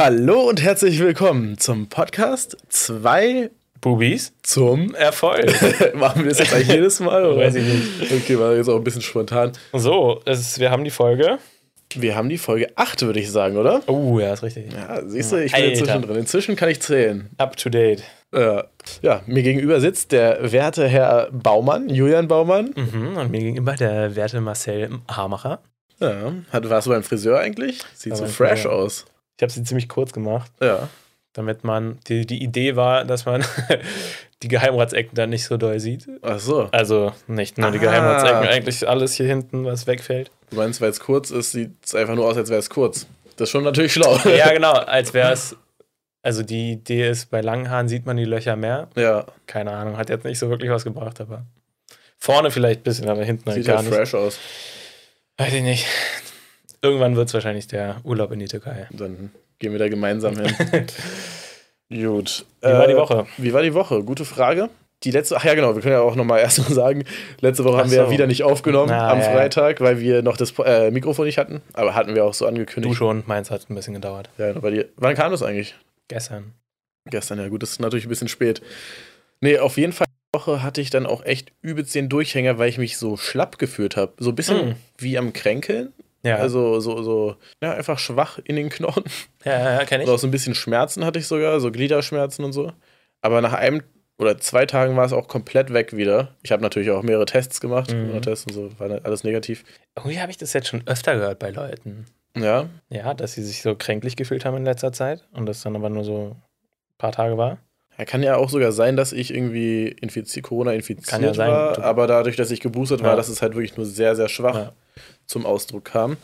Hallo und herzlich willkommen zum Podcast zwei Bubis zum Erfolg. Machen wir das jetzt eigentlich jedes Mal? Oder? Weiß ich nicht. Okay, war jetzt auch ein bisschen spontan. So, ist, wir haben die Folge. Wir haben die Folge 8, würde ich sagen, oder? Oh, ja, ist richtig. Ja, siehst du, ich bin Alter. inzwischen drin. Inzwischen kann ich zählen. Up to date. Ja. ja, mir gegenüber sitzt der werte Herr Baumann, Julian Baumann. Mhm, und mir gegenüber der werte Marcel Haarmacher. Ja. Hat, warst du beim Friseur eigentlich? Sieht Ja, so fresh Friseur. aus. Ich habe sie ziemlich kurz gemacht, Ja. damit man. Die, die Idee war, dass man die Geheimratsecken dann nicht so doll sieht. Ach so. Also nicht nur die. Geheimratsecken, eigentlich alles hier hinten, was wegfällt. Du meinst, weil es kurz ist, sieht es einfach nur aus, als wäre es kurz. Das ist schon natürlich schlau. Ja, genau, als wäre es. Also die Idee ist, bei langen Haaren sieht man die Löcher mehr. Ja, Keine Ahnung, hat jetzt nicht so wirklich was gebracht, aber. Vorne vielleicht ein bisschen, aber hinten halt sieht gar halt nicht. fresh aus. Weiß ich nicht. Irgendwann wird es wahrscheinlich der Urlaub in die Türkei. Dann gehen wir da gemeinsam hin. Gut. Wie war die Äh, Woche? Wie war die Woche? Gute Frage. Die letzte, ach ja, genau, wir können ja auch nochmal erst mal sagen, letzte Woche Ach haben wir ja so. wieder nicht aufgenommen Ah, am ja. Freitag, weil wir noch das äh, Mikrofon nicht hatten. Aber hatten wir auch so angekündigt. Du schon, meins hat ein bisschen gedauert. Ja, bei dir. Wann kam das eigentlich? Gestern. Gestern, ja gut, das ist natürlich ein bisschen spät. Nee, auf jeden Fall Woche hatte ich dann auch echt übelst den Durchhänger, weil ich mich so schlapp gefühlt habe. So ein bisschen Mm. wie am Kränkeln. Ja, Also so, so, ja, einfach schwach in den Knochen. ja, ja, ja kenne ich. auch so ein bisschen Schmerzen hatte ich sogar, so Gliederschmerzen und so. Aber nach einem oder zwei Tagen war es auch komplett weg wieder. Ich habe natürlich auch mehrere Tests gemacht, Mhm. Corona-Tests und so, war alles negativ. Irgendwie habe ich das jetzt schon öfter gehört bei Leuten. Ja, Ja, dass sie sich so kränklich gefühlt haben in letzter Zeit und das dann aber nur so ein paar Tage war. ja, kann ja auch sogar sein, dass ich irgendwie infiziert, Corona infiziert Kann ja sein, war, du- aber dadurch, dass ich geboostert war, Ja. dass es halt wirklich nur sehr, sehr schwach. Zum Ausdruck kam.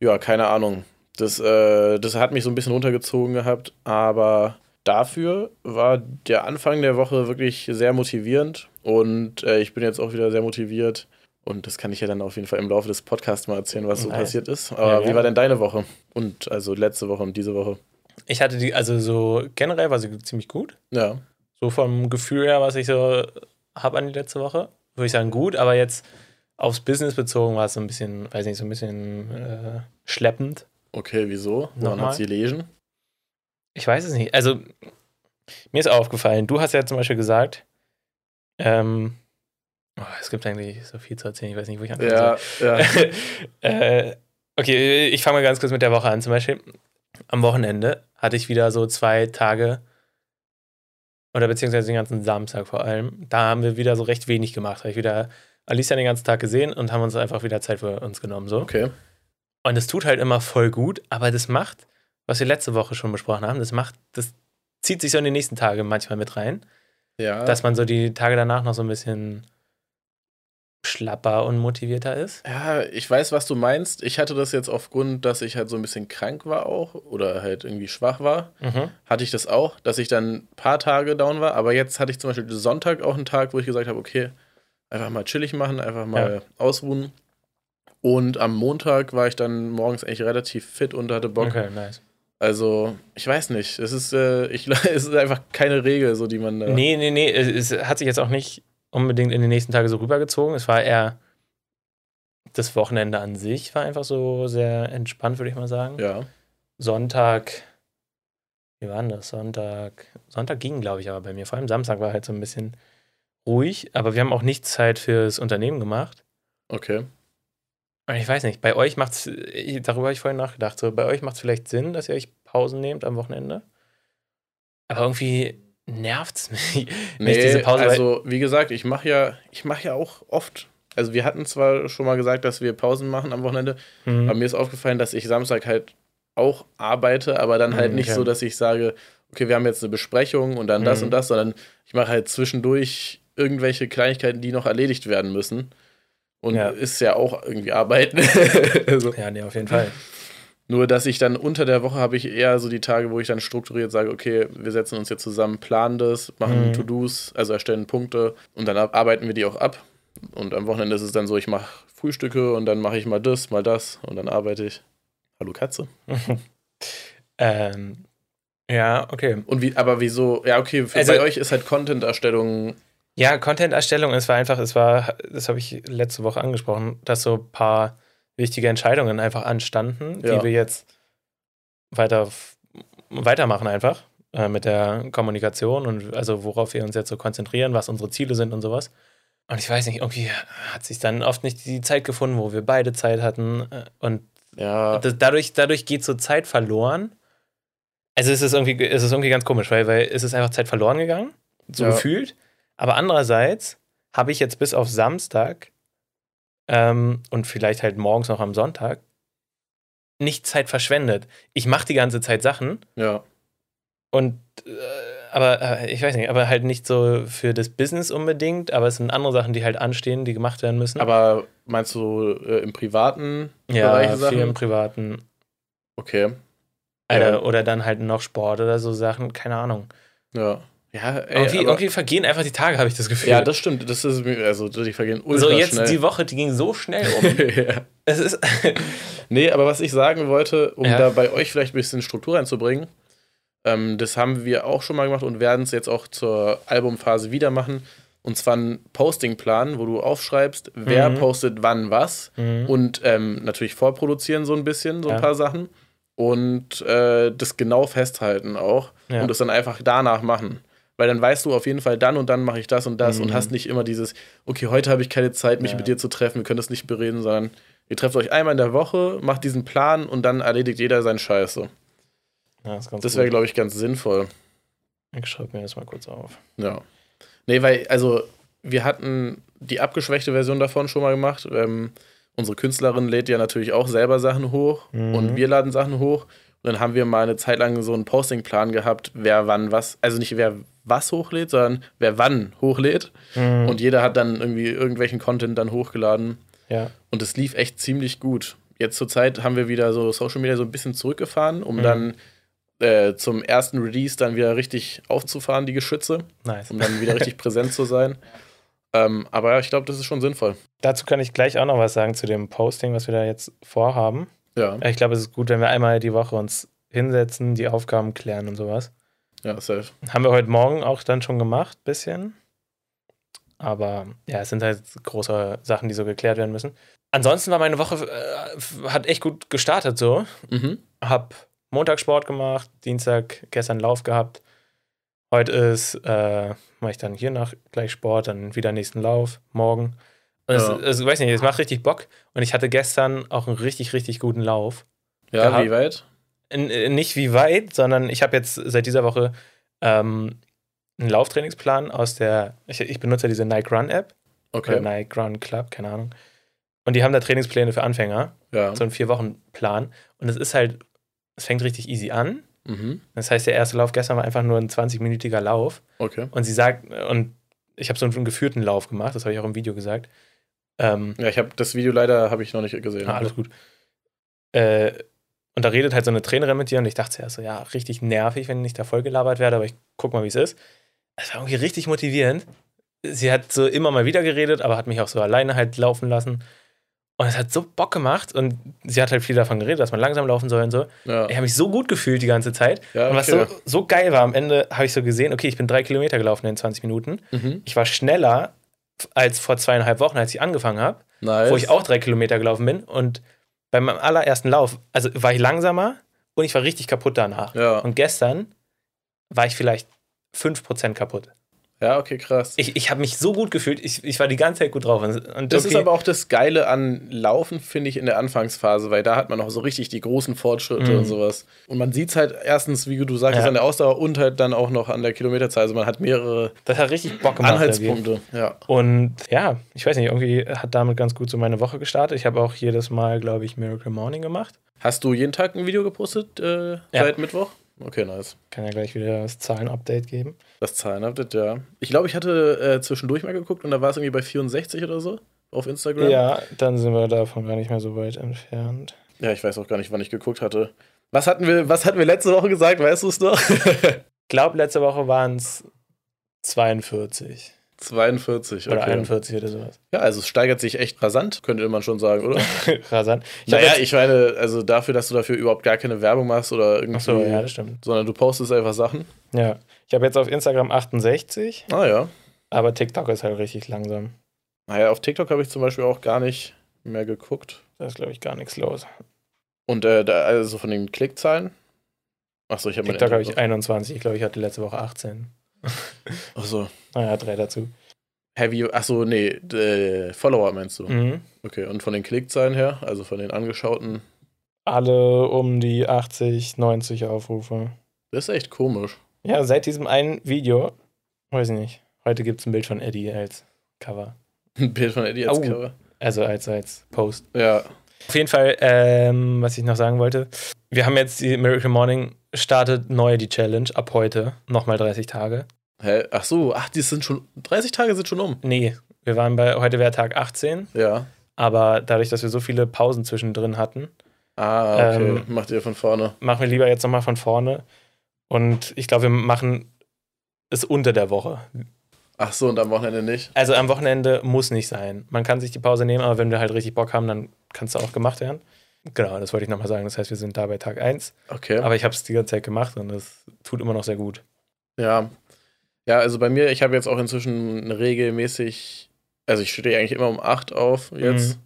Ja, keine Ahnung. Das, äh, das hat mich so ein bisschen runtergezogen gehabt, aber dafür war der Anfang der Woche wirklich sehr motivierend und äh, ich bin jetzt auch wieder sehr motiviert und das kann ich ja dann auf jeden Fall im Laufe des Podcasts mal erzählen, was so Nice. passiert ist. Aber Ja, wie war denn deine Woche? Und also letzte Woche und diese Woche? Ich hatte die, also so generell war sie ziemlich gut. Ja. So vom Gefühl her, was ich so habe an die letzte Woche, würde ich sagen gut, aber jetzt aufs Business bezogen war es so ein bisschen, weiß nicht, so ein bisschen äh, schleppend. Okay, wieso? Woran hat sie gelesen? Ich weiß es nicht. Also, mir ist aufgefallen, du hast ja zum Beispiel gesagt, ähm, oh, es gibt eigentlich so viel zu erzählen, ich weiß nicht, wo ich anfangen Ja, ja. soll. äh, okay, ich fange mal ganz kurz mit der Woche an. Zum Beispiel, am Wochenende hatte ich wieder so zwei Tage, oder beziehungsweise den ganzen Samstag vor allem, da haben wir wieder so recht wenig gemacht. Habe ich wieder Alicia den ganzen Tag gesehen und haben uns einfach wieder Zeit für uns genommen. So. Okay. Und es tut halt immer voll gut, aber das macht, was wir letzte Woche schon besprochen haben, das macht, das zieht sich so in die nächsten Tage manchmal mit rein, Ja. dass man so die Tage danach noch so ein bisschen schlapper und motivierter ist. Ja, ich weiß, was du meinst. Ich hatte das jetzt aufgrund, dass ich halt so ein bisschen krank war auch oder halt irgendwie schwach war. Mhm. Hatte ich das auch, dass ich dann ein paar Tage down war. Aber jetzt hatte ich zum Beispiel Sonntag auch einen Tag, wo ich gesagt habe, okay, einfach mal chillig machen, einfach mal ausruhen. Und am Montag war ich dann morgens eigentlich relativ fit und hatte Bock. Okay, nice. Also, ich weiß nicht. Es ist, äh, ich, es ist einfach keine Regel, so die man. Äh, Nee, nee, nee, es, es hat sich jetzt auch nicht unbedingt in den nächsten Tagen so rübergezogen. Es war eher das Wochenende an sich war einfach so sehr entspannt, würde ich mal sagen. Ja. Sonntag, wie war denn das? Sonntag, Sonntag ging, glaube ich, aber bei mir. Vor allem Samstag war halt so ein bisschen ruhig, aber wir haben auch nicht Zeit fürs Unternehmen gemacht. Okay. Und ich weiß nicht, bei euch macht es, darüber habe ich vorhin nachgedacht, so bei euch macht es vielleicht Sinn, dass ihr euch Pausen nehmt am Wochenende. Aber irgendwie nervt es mich. Nee, diese Pause, also wie gesagt, ich mache ja, ich mache ja auch oft. Also wir hatten zwar schon mal gesagt, dass wir Pausen machen am Wochenende, Hm. aber mir ist aufgefallen, dass ich Samstag halt auch arbeite, aber dann halt Mhm, nicht okay. so, dass ich sage, okay, wir haben jetzt eine Besprechung und dann das Mhm. und das, sondern ich mache halt zwischendurch irgendwelche Kleinigkeiten, die noch erledigt werden müssen. Und Ja. ist ja auch irgendwie Arbeiten. also, Ja, nee, auf jeden Fall. nur, dass ich dann unter der Woche habe ich eher so die Tage, wo ich dann strukturiert sage, okay, wir setzen uns jetzt zusammen, planen das, machen Mhm. To-Dos, also erstellen Punkte und dann arbeiten wir die auch ab. Und am Wochenende ist es dann so, ich mache Frühstücke und dann mache ich mal das, mal das und dann arbeite ich. Hallo Katze. ähm, ja, okay. Und wie, aber wieso, ja, okay, für, Also- bei euch ist halt Content-Erstellung, Ja, Content-Erstellung, es war einfach, es war, das habe ich letzte Woche angesprochen, dass so ein paar wichtige Entscheidungen einfach anstanden, Ja. die wir jetzt weiter weitermachen einfach äh, mit der Kommunikation und also worauf wir uns jetzt so konzentrieren, was unsere Ziele sind und sowas. Und ich weiß nicht, irgendwie hat sich dann oft nicht die Zeit gefunden, wo wir beide Zeit hatten. äh, Und Ja, das, dadurch, dadurch geht so Zeit verloren. Also es ist irgendwie, es ist irgendwie ganz komisch, weil, weil es ist einfach Zeit verloren gegangen, so Ja. gefühlt. Aber andererseits habe ich jetzt bis auf Samstag ähm, und vielleicht halt morgens noch am Sonntag nicht Zeit verschwendet. Ich mache die ganze Zeit Sachen ja. und äh, aber äh, ich weiß nicht, aber halt nicht so für das Business unbedingt, aber es sind andere Sachen, die halt anstehen, die gemacht werden müssen. Aber meinst du äh, im privaten ja, Bereich viel Sachen? im Privaten. Okay. Oder, Ja. oder dann halt noch Sport oder so Sachen, keine Ahnung. Ja. Ja, ey, irgendwie, irgendwie vergehen einfach die Tage, habe ich das Gefühl. ja, das stimmt. Das ist also die vergehen ultra so jetzt schnell. die Woche, die ging so schnell um. ja. es ist Nee, aber was ich sagen wollte, um Ja. da bei euch vielleicht ein bisschen Struktur reinzubringen, ähm, das haben wir auch schon mal gemacht und werden es jetzt auch zur Albumphase wieder machen. Und zwar einen Postingplan, wo du aufschreibst, wer Mhm. postet wann was Mhm. und ähm, natürlich vorproduzieren so ein bisschen, so ein Ja. paar Sachen und äh, das genau festhalten auch und das dann einfach danach machen. Weil dann weißt du auf jeden Fall, dann und dann mache ich das und das und Mhm. hast nicht immer dieses, okay, heute habe ich keine Zeit, mich Ja. mit dir zu treffen, wir können das nicht bereden, sondern ihr trefft euch einmal in der Woche, macht diesen Plan und dann erledigt jeder seinen Scheiß. So. ja, ganz Das wäre, glaube ich, ganz sinnvoll. Ich schreibe mir das mal kurz auf. Ja. Nee, weil, also, wir hatten die abgeschwächte Version davon schon mal gemacht. Ähm, unsere Künstlerin lädt ja natürlich auch selber Sachen hoch Mhm. und wir laden Sachen hoch. Und dann haben wir mal eine Zeit lang so einen Postingplan gehabt, wer wann was, also nicht wer was hochlädt, sondern wer wann hochlädt. Mhm. Und jeder hat dann irgendwie irgendwelchen Content dann hochgeladen. ja. Und es lief echt ziemlich gut. Jetzt zur Zeit haben wir wieder so Social Media so ein bisschen zurückgefahren, um Mhm. dann äh, zum ersten Release dann wieder richtig aufzufahren, die Geschütze Nice. um dann wieder richtig präsent zu sein. Ähm, aber ja, ich glaube, das ist schon sinnvoll. Dazu kann ich gleich auch noch was sagen zu dem Posting, was wir da jetzt vorhaben. Ja, Ich glaube, es ist gut, wenn wir einmal die Woche uns hinsetzen, die Aufgaben klären und sowas. ja, safe. Haben wir heute Morgen auch dann schon gemacht, bisschen. Aber ja, es sind halt große Sachen, die so geklärt werden müssen. Ansonsten war meine Woche, äh, hat echt gut gestartet so. Mhm. Hab Montag Sport gemacht, Dienstag gestern Lauf gehabt. Heute ist, äh, mache ich dann hier nach gleich Sport, dann wieder nächsten Lauf, morgen. Und Ja. es, es, weiß nicht, es macht richtig Bock. Und ich hatte gestern auch einen richtig, richtig guten Lauf. Ja, Gehabt. wie weit? N äh, nicht wie weit, sondern ich habe jetzt seit dieser Woche ähm, einen Lauftrainingsplan aus der, ich, ich benutze ja diese Nike Run App oder Okay. Nike Run Club, keine Ahnung. Und die haben da Trainingspläne für Anfänger, Ja. so einen Vier-Wochen-Plan. Und es ist halt, es fängt richtig easy an. Mhm. Das heißt, der erste Lauf gestern war einfach nur ein 20-minütiger Lauf. Okay. Und sie sagt, und ich habe so einen geführten Lauf gemacht, das habe ich auch im Video gesagt. Ähm, Ja, ich habe das Video leider habe ich noch nicht gesehen. Ah, alles gut. Äh, und da redet halt so eine Trainerin mit dir und ich dachte zuerst so, ja, richtig nervig, wenn ich da voll gelabert werde, aber ich guck mal, wie es ist. Es war irgendwie richtig motivierend. Sie hat so immer mal wieder geredet, aber hat mich auch so alleine halt laufen lassen. Und es hat so Bock gemacht und sie hat halt viel davon geredet, dass man langsam laufen soll und so. Ja, Ich habe mich so gut gefühlt die ganze Zeit. ja Und was okay. so, so geil war, am Ende habe ich so gesehen, okay, ich bin drei Kilometer gelaufen in 20 Minuten. mhm. Ich war schneller als vor zweieinhalb Wochen, als ich angefangen habe Nice. wo ich auch drei Kilometer gelaufen bin. Und bei meinem allerersten Lauf, also war ich langsamer und ich war richtig kaputt danach. Ja. Und gestern war ich vielleicht 5% kaputt. Ja, okay, krass. Ich, ich habe mich so gut gefühlt, ich, ich war die ganze Zeit gut drauf. Und, das ist irgendwie- aber auch das Geile an Laufen, finde ich, in der Anfangsphase, weil da hat man auch so richtig die großen Fortschritte Mhm. und sowas. Und man sieht es halt erstens, wie du sagst, Ja. an der Ausdauer und halt dann auch noch an der Kilometerzahl. Also man hat mehrere das hat richtig Bock gemacht. Anhaltspunkte. Ja. Und ja, ich weiß nicht, irgendwie hat damit ganz gut so meine Woche gestartet. Ich habe auch jedes Mal, glaube ich, Miracle Morning gemacht. Hast du jeden Tag ein Video gepostet äh, Ja. seit Mittwoch? Okay, nice. Kann ja gleich wieder das Zahlen-Update geben. Das Zahlen-Update, ja. Ich glaube, ich hatte äh, zwischendurch mal geguckt und da war es irgendwie bei 64 oder so auf Instagram. Ja, dann sind wir davon gar nicht mehr so weit entfernt. Ja, ich weiß auch gar nicht, wann ich geguckt hatte. Was hatten wir, was hatten wir letzte Woche gesagt? Weißt du es noch? Ich glaube, letzte Woche waren es 42 42, okay. oder 41 oder sowas. Ja, also es steigert sich echt rasant, könnte man schon sagen, oder? Rasant. Ich naja, ich meine, also dafür, dass du dafür überhaupt gar keine Werbung machst oder irgendwie, Ach so, ja, das stimmt. sondern du postest einfach Sachen. Ja. Ich habe jetzt auf Instagram 68, Ah ja. aber TikTok ist halt richtig langsam. Naja, auf TikTok habe ich zum Beispiel auch gar nicht mehr geguckt. Da ist, glaube ich, gar nichts los. Und äh, da, also von den Klickzahlen, Achso, ich habe TikTok habe ich 21. Ich glaube, ich hatte letzte Woche 18. Achso. Naja, drei dazu. Heavy, achso, nee, äh, Follower meinst du? Mhm. Okay, und von den Klickzahlen her, also von den angeschauten, Alle um die 80, 90 Aufrufe. das ist echt komisch. Ja, seit diesem einen Video, weiß ich nicht. Heute gibt es ein Bild von Eddie als Cover. Ein Bild von Eddie als Au. Cover. Also als, als Post. Ja. Auf jeden Fall, ähm, was ich noch sagen wollte. Wir haben jetzt die Miracle Morning startet neu die Challenge ab heute. Nochmal 30 Tage. Hä? Ach so, ach, die sind schon, 30 Tage sind schon um. Nee, wir waren bei, heute wäre Tag 18, Ja. aber dadurch, dass wir so viele Pausen zwischendrin hatten, Ah, okay, Ähm, macht ihr von vorne. machen wir lieber jetzt nochmal von vorne. Und ich glaube, wir machen es unter der Woche. Ach so, und am Wochenende nicht? Also am Wochenende muss nicht sein. Man kann sich die Pause nehmen, aber wenn wir halt richtig Bock haben, dann kann es auch gemacht werden. Genau, das wollte ich nochmal sagen. Das heißt, wir sind da bei Tag 1. Okay. Aber ich habe es die ganze Zeit gemacht und es tut immer noch sehr gut. Ja. Ja, also bei mir, ich habe jetzt auch inzwischen regelmäßig, also ich stehe eigentlich immer um 8 auf jetzt Mhm.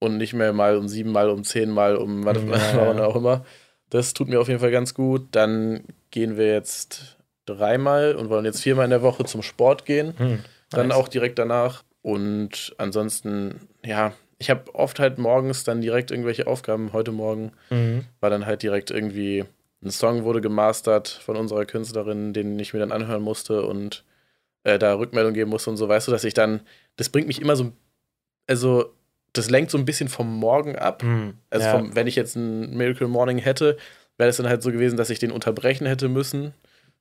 und nicht mehr mal um 7, mal um 10, mal um was Ja, wann ja. auch immer. Das tut mir auf jeden Fall ganz gut. Dann gehen wir jetzt dreimal und wollen jetzt viermal in der Woche zum Sport gehen. Hm, Dann nice. auch direkt danach. Und ansonsten, ja, ich habe oft halt morgens dann direkt irgendwelche Aufgaben. Heute Morgen Mhm. war dann halt direkt irgendwie ein Song wurde gemastert von unserer Künstlerin, den ich mir dann anhören musste und äh, da Rückmeldung geben musste und so, weißt du, dass ich dann, das bringt mich immer so, also das lenkt so ein bisschen vom Morgen ab. Hm, Also ja. vom, wenn ich jetzt ein Miracle Morning hätte, wäre es dann halt so gewesen, dass ich den unterbrechen hätte müssen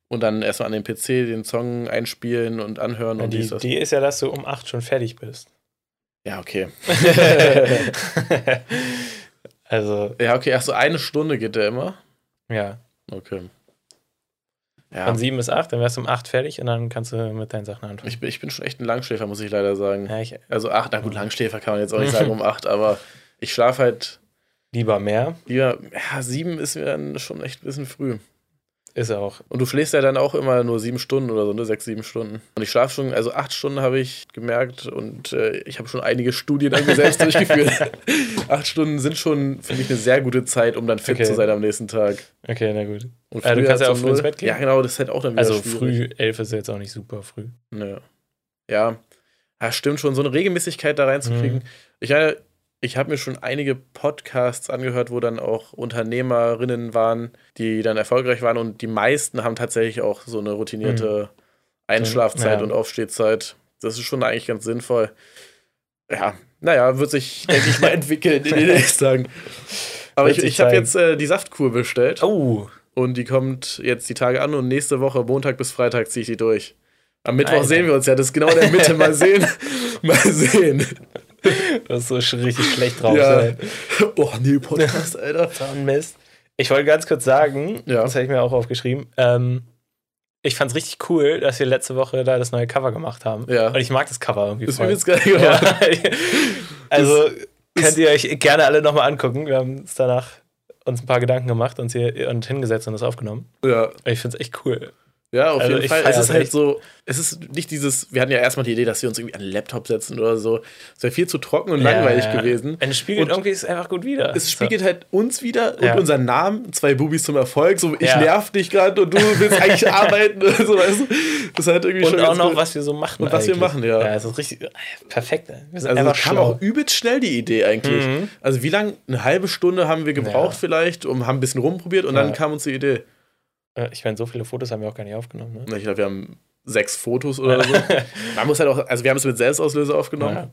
und dann erstmal an den PC den Song einspielen und anhören Ja, und die dies, das. Idee ist ja, dass du um 8 schon fertig bist. Ja, okay. also, Ja, okay, ach so eine Stunde geht der immer. Ja. Okay. Ja. Von 7 bis 8, dann wärst du um 8 fertig und dann kannst du mit deinen Sachen anfangen. Ich bin, ich bin schon echt ein Langschläfer, muss ich leider sagen. ja, ich Also acht, na gut, Langschläfer kann man jetzt auch nicht sagen um acht, aber ich schlafe halt lieber mehr. lieber, ja, sieben ist mir dann schon echt ein bisschen früh. Ist auch. Und du schläfst ja dann auch immer nur sieben Stunden oder so, ne? Sechs, sieben Stunden. Und ich schlafe schon, also acht Stunden habe ich gemerkt und äh, ich habe schon einige Studien an mir selbst durchgeführt. acht Stunden sind schon für mich eine sehr gute Zeit, um dann fit Okay. zu sein am nächsten Tag. Okay, na gut. Und Äh, du kannst ja auch früh ins Bett gehen? Ja, genau, das ist halt auch dann wieder Also früh, 11 ist jetzt auch nicht super früh. Ja. Ja, ja stimmt schon, so eine Regelmäßigkeit da reinzukriegen. Mhm. Ich, meine, ich habe mir schon einige Podcasts angehört, wo dann auch Unternehmerinnen waren, die dann erfolgreich waren und die meisten haben tatsächlich auch so eine routinierte Einschlafzeit Ja. und Aufstehzeit. Das ist schon eigentlich ganz sinnvoll. Ja, naja, wird sich, denke ich mal, entwickeln in den nächsten Tagen. Aber Wird ich, ich habe jetzt äh, die Saftkur bestellt Oh, und die kommt jetzt die Tage an und nächste Woche, Montag bis Freitag, ziehe ich die durch. Am Mittwoch Alter. sehen wir uns ja, das ist genau in der Mitte. Mal sehen. Mal sehen. das ist so richtig schlecht drauf. Ja. sein. Oh, nee, Podcast, Alter. Mist. Ich wollte ganz kurz sagen, Ja. das habe ich mir auch aufgeschrieben. Ähm, ich fand es richtig cool, dass wir letzte Woche da das neue Cover gemacht haben. Ja. Und ich mag das Cover irgendwie Das ist voll. übelst geil. Ja. also könnt ihr euch gerne alle nochmal angucken. Wir haben uns danach uns ein paar Gedanken gemacht und, hier, und hingesetzt und das aufgenommen. Ja, Ich finde es echt cool. Ja auf Also jeden Fall. Es ist halt echt. so, es ist nicht dieses, wir hatten ja erstmal die Idee, dass wir uns irgendwie an den Laptop setzen oder so. Es wäre viel zu trocken und langweilig Ja. gewesen. Und es spiegelt Und irgendwie es einfach gut wieder. Es spiegelt halt uns wieder und Ja. unseren Namen, zwei Bubis zum Erfolg. So, ich Ja. nerv dich gerade und du willst eigentlich arbeiten. oder So, weißt du? Das ist halt irgendwie und schon auch noch, cool. was wir so machen. Und was wir eigentlich. machen, ja. Ja, es ist richtig äh, perfekt. ey. Wir sind Also das kam schlau. auch übelst schnell die Idee eigentlich. Mhm. Also wie lange? Eine halbe Stunde haben wir gebraucht Ja. vielleicht und haben ein bisschen rumprobiert und Ja. dann kam uns die Idee. Äh, Ich meine, so viele Fotos haben wir auch gar nicht aufgenommen. Ne? Ich glaube, wir haben sechs Fotos oder so. Man muss halt auch, also wir haben es mit Selbstauslöser aufgenommen. Ja.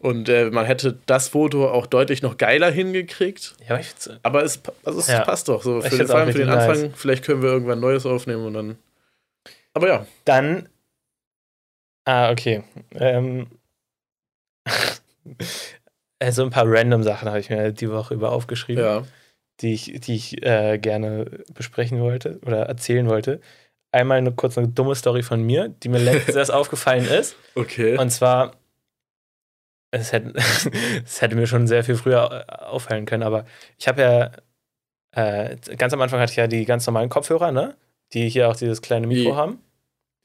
Und äh, man hätte das Foto auch deutlich noch geiler hingekriegt. Ja, aber ich find's, Aber es, also es Ja. passt doch. So für, den, vor allem für den Anfang. Vielleicht können wir irgendwann Neues aufnehmen und dann. Aber ja. Dann. Ah, okay. Ähm, also ein paar random Sachen habe ich mir die Woche über aufgeschrieben, Ja. Die ich, die ich äh, gerne besprechen wollte oder erzählen wollte. Einmal eine kurz eine dumme Story von mir, die mir letztens erst aufgefallen ist. Okay. Und zwar, es hätte, es hätte mir schon sehr viel früher äh, auffallen können, aber ich habe ja, äh, ganz am Anfang hatte ich ja die ganz normalen Kopfhörer, ne? Die hier auch dieses kleine Mikro Die- haben.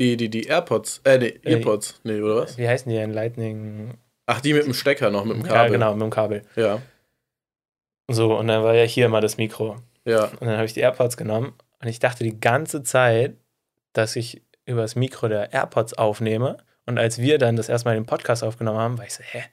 Die, die, die AirPods. Äh, nee, Äh, Earpods. Nee, oder was? Wie heißen die denn? Lightning. Ach, die mit dem Stecker noch, mit dem Ja, Kabel. genau, mit dem Kabel. Ja. So, und dann war ja hier mal das Mikro. Ja. Und dann habe ich die AirPods genommen Und ich dachte die ganze Zeit, dass ich über das Mikro der AirPods aufnehme. Und als wir dann das erstmal den Podcast aufgenommen haben, war ich so, hä,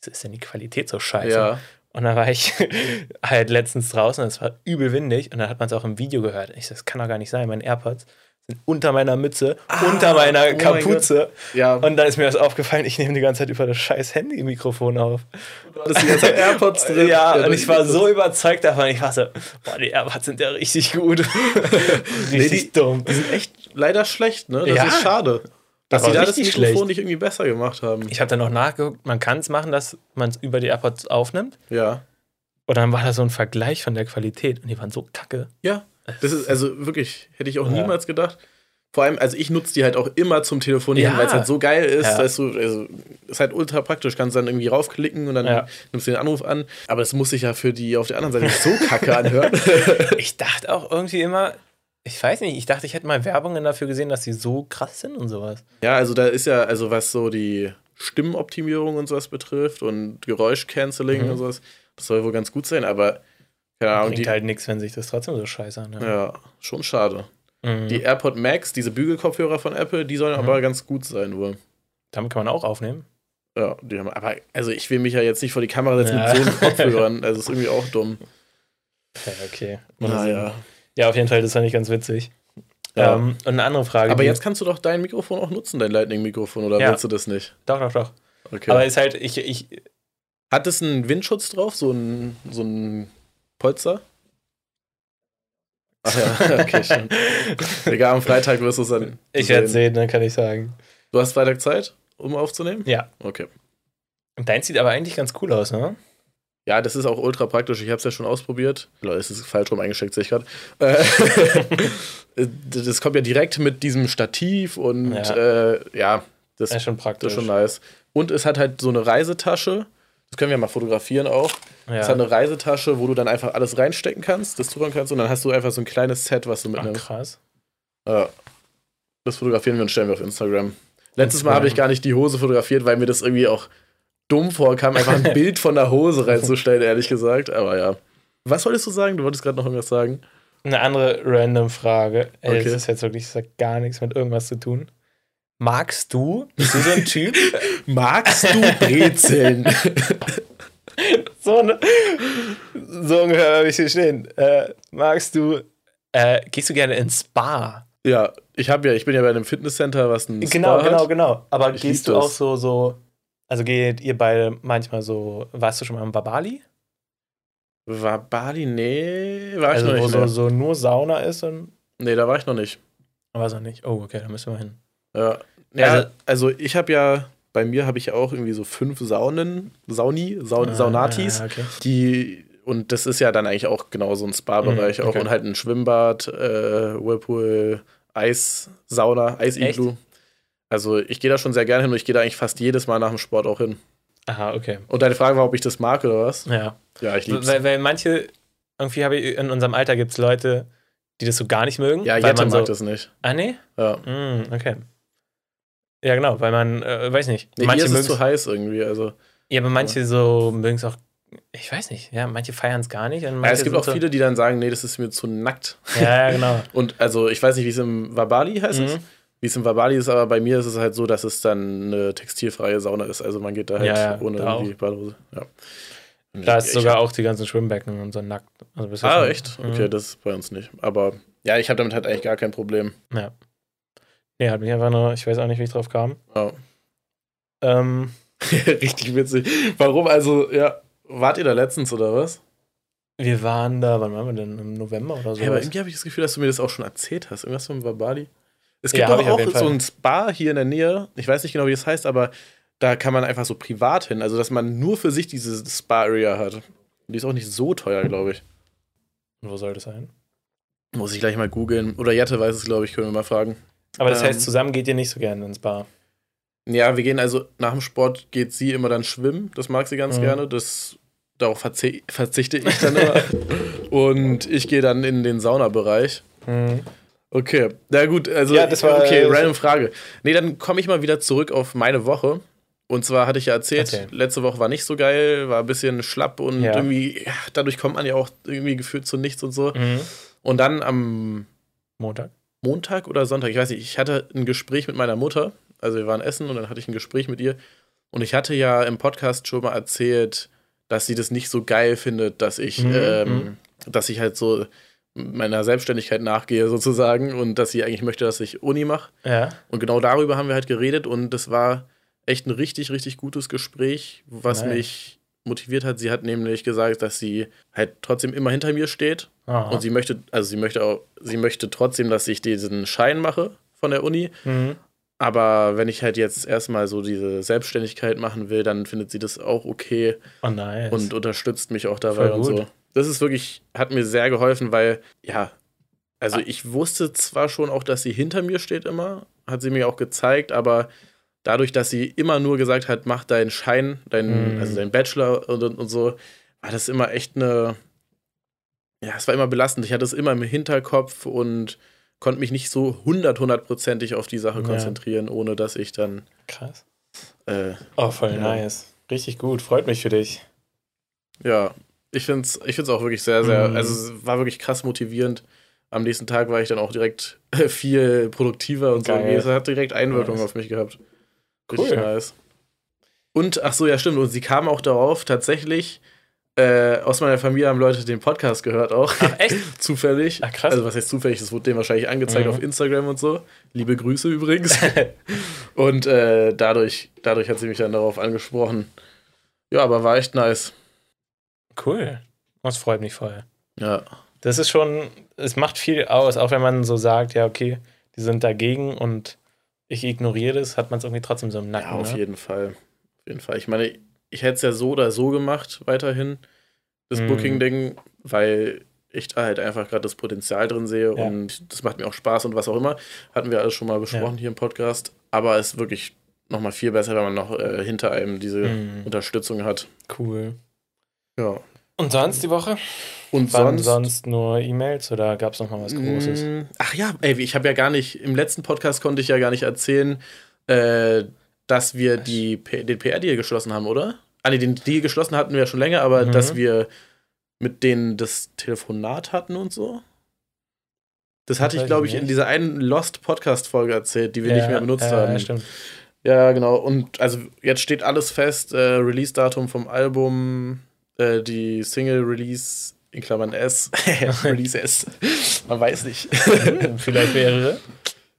wieso ist denn die Qualität so scheiße? Ja. Und dann war ich halt letztens draußen und es war übel windig und dann hat man es auch im Video gehört. Ich so, das kann doch gar nicht sein, meine AirPods sind unter meiner Mütze, unter meiner oh mein Kapuze. Ja, und dann ist mir das aufgefallen, ich nehme die ganze Zeit über das scheiß Handy-Mikrofon auf. das die ganze AirPods drin. Ja, und ich war so überzeugt davon. Ich war so, boah, die AirPods sind ja richtig gut. Nee, richtig die, dumm. Die sind echt leider schlecht, ne? Das Ja. ist schade. Dass sie da das Mikrofon schlecht. nicht irgendwie besser gemacht haben. Ich habe dann noch nachgeguckt, man kann es machen, dass man es über die AirPods aufnimmt. Ja. Und dann war da so ein Vergleich von der Qualität und die waren so kacke. Ja. Das ist also wirklich, hätte ich auch Ja. niemals gedacht. Vor allem, also ich nutze die halt auch immer zum Telefonieren, Ja. weil es halt so geil ist, Ja. dass du, also ist halt ultra praktisch, kannst dann irgendwie raufklicken und dann Ja. nimmst du den Anruf an. Aber das muss sich ja für die auf der anderen Seite so kacke anhören. Ich dachte auch irgendwie immer, ich weiß nicht, ich dachte, ich hätte mal Werbungen dafür gesehen, dass die so krass sind und sowas. ja, also da ist ja, also was so die Stimmenoptimierung und sowas betrifft und Geräuschcanceling Mhm. und sowas, das soll wohl ganz gut sein, aber Ahnung, Klingt die, halt nichts, wenn sich das trotzdem so scheiße anhört. ja, schon schade. Mhm. Die AirPod Max, diese Bügelkopfhörer von Apple, die sollen Mhm. aber ganz gut sein wohl. Damit kann man auch aufnehmen. Ja, die haben, aber also ich will mich ja jetzt nicht vor die Kamera setzen Ja. mit so einem Kopfhörern, also ist irgendwie auch dumm. Ja, okay. Naja. Ja, auf jeden Fall, das fand ich ganz witzig. Ja. Ähm, und eine andere Frage. Aber jetzt kannst du doch dein Mikrofon auch nutzen, dein Lightning-Mikrofon, oder Ja. willst du das nicht? Doch, doch, doch. Okay. Aber ist halt, ich, ich, Hat es einen Windschutz drauf, so ein, so ein Polster? Ach ja, okay, schon. Egal, am Freitag wirst du es dann. ich werde sehen, dann kann ich sagen. Du hast Freitag Zeit, um aufzunehmen? Ja. Okay. Und dein sieht aber eigentlich ganz cool aus, ne? Ja, das ist auch ultra praktisch. Ich habe es ja schon ausprobiert. Leute, es ist falsch rum eingesteckt, sehe ich gerade. Äh, das kommt ja direkt mit diesem Stativ und Ja. äh, ja, das, Das ist schon das praktisch. ist schon nice. Und es hat halt so eine Reisetasche. Das können wir mal fotografieren auch. Es hat Ja. eine Reisetasche, wo du dann einfach alles reinstecken kannst, das zuhören kannst. Und dann hast du einfach so ein kleines Set, was du Ach, mitnimmst. krass. Ja. Das fotografieren wir und stellen wir auf Instagram. Letztes Mal habe ich gar nicht die Hose fotografiert, weil mir das irgendwie auch dumm vorkam, einfach ein Bild von der Hose reinzustellen, ehrlich gesagt. Aber ja. Was wolltest du sagen? Du wolltest gerade noch irgendwas sagen. Eine andere random Frage. Ey, Okay. Das ist jetzt wirklich, das hat gar nichts mit irgendwas zu tun. Magst du, bist du so ein Typ? Magst du Brezeln? so, ne? so ungefähr habe ich hier stehen. Äh, magst du, äh, gehst du gerne ins Spa? ja, ich habe ja, ich bin ja bei einem Fitnesscenter, was ein Genau, Spa genau, hat. genau. Aber Ich gehst du das. auch so, so, also geht ihr beide manchmal so, warst du schon mal im Babali? War Bali? Nee, war ich Also noch wo nicht. so, mehr. so nur Sauna ist und Nee, da war ich noch nicht. war es noch nicht. Oh, okay, da müssen wir hin. Ja, ja also, Also- ich habe ja, bei mir habe ich ja auch irgendwie so fünf Saunen, Sauni, Sau, Saunatis, Ah, okay. die, und das ist ja dann eigentlich auch genau so ein Spa-Bereich Mhm, auch okay. und halt ein Schwimmbad, äh, Whirlpool, Eissauna, Eisiglu. Also ich gehe da schon sehr gerne hin und ich gehe da eigentlich fast jedes Mal nach dem Sport auch hin. Aha, okay. Und deine Frage war, ob ich das mag oder was? Ja. Ja, ich lieb's. Weil, weil manche, irgendwie habe ich, in unserem Alter gibt es Leute, die das so gar nicht mögen. ja, Jette man so, mag das nicht. Ah, nee? Ja. Mm, okay. Ja, genau, weil man, äh, weiß nicht. Nee, manche ist es zu heiß irgendwie. Also, Ja, aber manche so mögen es auch, ich weiß nicht, ja, manche feiern es gar nicht. Und ja, es gibt auch so, viele, die dann sagen, nee, das ist mir zu nackt. Ja, ja, genau. Und also, ich weiß nicht, wie es im Wabali heißt. es? Mhm. Wie es im Wabali ist, aber bei mir ist es halt so, dass es dann eine textilfreie Sauna ist. Also man geht da halt Ja, ohne da irgendwie Badehose. Ja. Da ist Ich- sogar auch die ganzen Schwimmbecken und so nackt. Also Ah, echt? Mhm. Okay, das ist bei uns nicht. Aber ja, ich habe damit halt eigentlich gar kein Problem. Ja. Nee, hat mich einfach nur, ich weiß auch nicht, wie ich drauf kam. Ja. Ähm, Richtig witzig. Warum? Also, ja, wart ihr da letztens oder was? wir waren da, wann waren wir denn? Im November oder so? Ja, aber irgendwie habe ich das Gefühl, dass du mir das auch schon erzählt hast. Irgendwas vom Wabali. Es gibt Ja, doch auch so ein Spa hier in der Nähe. Ich weiß nicht genau, wie es heißt, aber da kann man einfach so privat hin. Also, dass man nur für sich diese Spa-Area hat. Und die ist auch nicht so teuer, glaube ich. Und wo soll das sein? Muss ich gleich mal googeln. Oder Jette weiß es, glaube ich, können wir mal fragen. Aber das Ähm, heißt, zusammen geht ihr nicht so gerne ins Bar. Ja, wir gehen also nach dem Sport geht sie immer dann schwimmen. Das mag sie ganz Mhm. gerne. Das, darauf verzi verzichte ich dann immer. Und ich gehe dann in den Saunabereich. Mhm. Okay, na gut, also Ja, das war- okay, random Frage. Nee, dann komme ich mal wieder zurück auf meine Woche. Und zwar hatte ich ja erzählt, Erzähl. letzte Woche war nicht so geil, war ein bisschen schlapp und Ja. irgendwie, ja, dadurch kommt man ja auch irgendwie gefühlt zu nichts und so. Mhm. Und dann am Montag. Montag oder Sonntag, ich weiß nicht, ich hatte ein Gespräch mit meiner Mutter, also wir waren essen und dann hatte ich ein Gespräch mit ihr und ich hatte ja im Podcast schon mal erzählt, dass sie das nicht so geil findet, dass ich, Mhm, ähm, mhm. dass ich halt so meiner Selbstständigkeit nachgehe sozusagen und dass sie eigentlich möchte, dass ich Uni mache. Ja. Und genau darüber haben wir halt geredet und das war echt ein richtig, richtig gutes Gespräch, was Nice. mich motiviert hat. Sie hat nämlich gesagt, dass sie halt trotzdem immer hinter mir steht Aha. und sie möchte, also sie möchte auch, sie möchte trotzdem, dass ich diesen Schein mache von der Uni. Mhm. Aber wenn ich halt jetzt erstmal so diese Selbstständigkeit machen will, dann findet sie das auch okay Oh, nice. und unterstützt mich auch dabei und so. Das ist wirklich, hat mir sehr geholfen, weil, ja, also ich wusste zwar schon auch, dass sie hinter mir steht immer, hat sie mir auch gezeigt, aber dadurch, dass sie immer nur gesagt hat, mach deinen Schein, deinen, Mhm. also deinen Bachelor und, und, und so, war das immer echt eine, ja, es war immer belastend. Ich hatte es immer im Hinterkopf und konnte mich nicht so hundert, hundertprozentig auf die Sache Ja. konzentrieren, ohne dass ich dann, Krass. äh, Oh, voll Ja. nice. Richtig gut. Freut mich für dich. Ja, ich finde es ich find's auch wirklich sehr, sehr, Mhm. also es war wirklich krass motivierend. Am nächsten Tag war ich dann auch direkt viel produktiver und Geil. so. Es hat direkt Einwirkung Nice. auf mich gehabt. Richtig Cool. nice. Und, ach so, ja, stimmt. Und sie kam auch darauf, tatsächlich, äh, aus meiner Familie haben Leute den Podcast gehört auch. Ach, echt? zufällig. Ach, krass. Also, was heißt zufällig? Das wurde denen wahrscheinlich angezeigt Mhm. auf Instagram und so. Liebe Grüße übrigens. und äh, dadurch, dadurch hat sie mich dann darauf angesprochen. Ja, aber war echt nice. Cool. Das freut mich voll. Ja. Das ist schon, es macht viel aus, auch wenn man so sagt, ja, okay, die sind dagegen und ich ignoriere das, hat man es irgendwie trotzdem so im Nacken. Ja, auf ne? jeden Fall. Auf jeden Fall. Ich meine, ich hätte es ja so oder so gemacht, weiterhin, das Mhm. Booking-Ding, weil ich da halt einfach gerade das Potenzial drin sehe Ja. und das macht mir auch Spaß und was auch immer. Hatten wir alles schon mal besprochen hier im Podcast. Aber es ist wirklich nochmal viel besser, wenn man noch äh, hinter einem diese Mhm. Unterstützung hat. Cool. Ja. Und sonst die Woche? Und Waren sonst. sonst nur E-Mails oder gab es noch mal was Großes? Mm, Ach ja, ey, ich habe ja gar nicht, im letzten Podcast konnte ich ja gar nicht erzählen, äh, dass wir die, den PR-Deal geschlossen haben, oder? Ah, nee, den Deal geschlossen hatten wir ja schon länger, aber Mhm. dass wir mit denen das Telefonat hatten und so. Das hatte weiß ich, glaube ich, in nicht. dieser einen Lost-Podcast-Folge erzählt, die wir nicht mehr benutzt ja, haben. Ja, stimmt. Ja, genau. Und also jetzt steht alles fest. Äh, Release-Datum vom Album, äh, die Single-Release in Klammern S. Release S. Man weiß nicht. Vielleicht mehrere.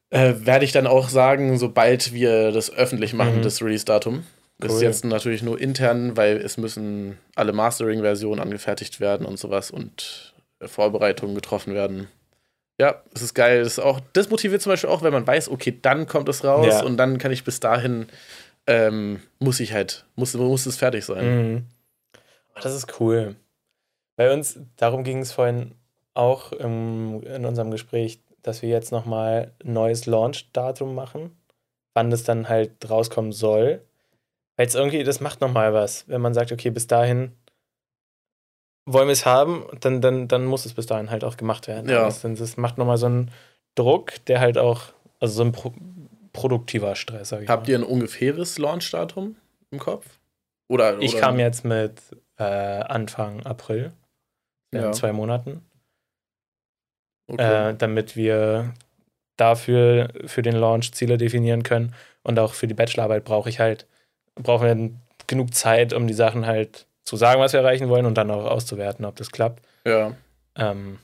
äh, werde ich dann auch sagen, sobald wir das öffentlich machen, Mhm. das Release-Datum. Das ist Cool. jetzt natürlich nur intern, weil es müssen alle Mastering-Versionen angefertigt werden und sowas und äh, Vorbereitungen getroffen werden. Ja, es ist geil. Das, ist auch, das motiviert zum Beispiel auch, wenn man weiß, okay, dann kommt es raus Ja. und dann kann ich bis dahin, ähm, muss ich halt, muss, muss es fertig sein. Mhm. Das ist cool. Bei uns, darum ging es vorhin auch im, in unserem Gespräch, dass wir jetzt nochmal ein neues Launch-Datum machen, wann das dann halt rauskommen soll. Weil jetzt irgendwie, das macht nochmal was. Wenn man sagt, okay, bis dahin wollen wir es haben, dann, dann, dann muss es bis dahin halt auch gemacht werden. Ja. Das, das macht nochmal so einen Druck, der halt auch, also so ein pro, produktiver Stress, sag ich Habt mal. ihr ein ungefähres Launch-Datum im Kopf? Oder, Ich oder kam jetzt mit äh, Anfang April, in Ja. zwei Monaten, Okay. äh, damit wir dafür für den Launch Ziele definieren können und auch für die Bachelorarbeit brauche ich halt brauchen wir genug Zeit, um die Sachen halt zu sagen, was wir erreichen wollen und dann auch auszuwerten, ob das klappt. ja. Ähm,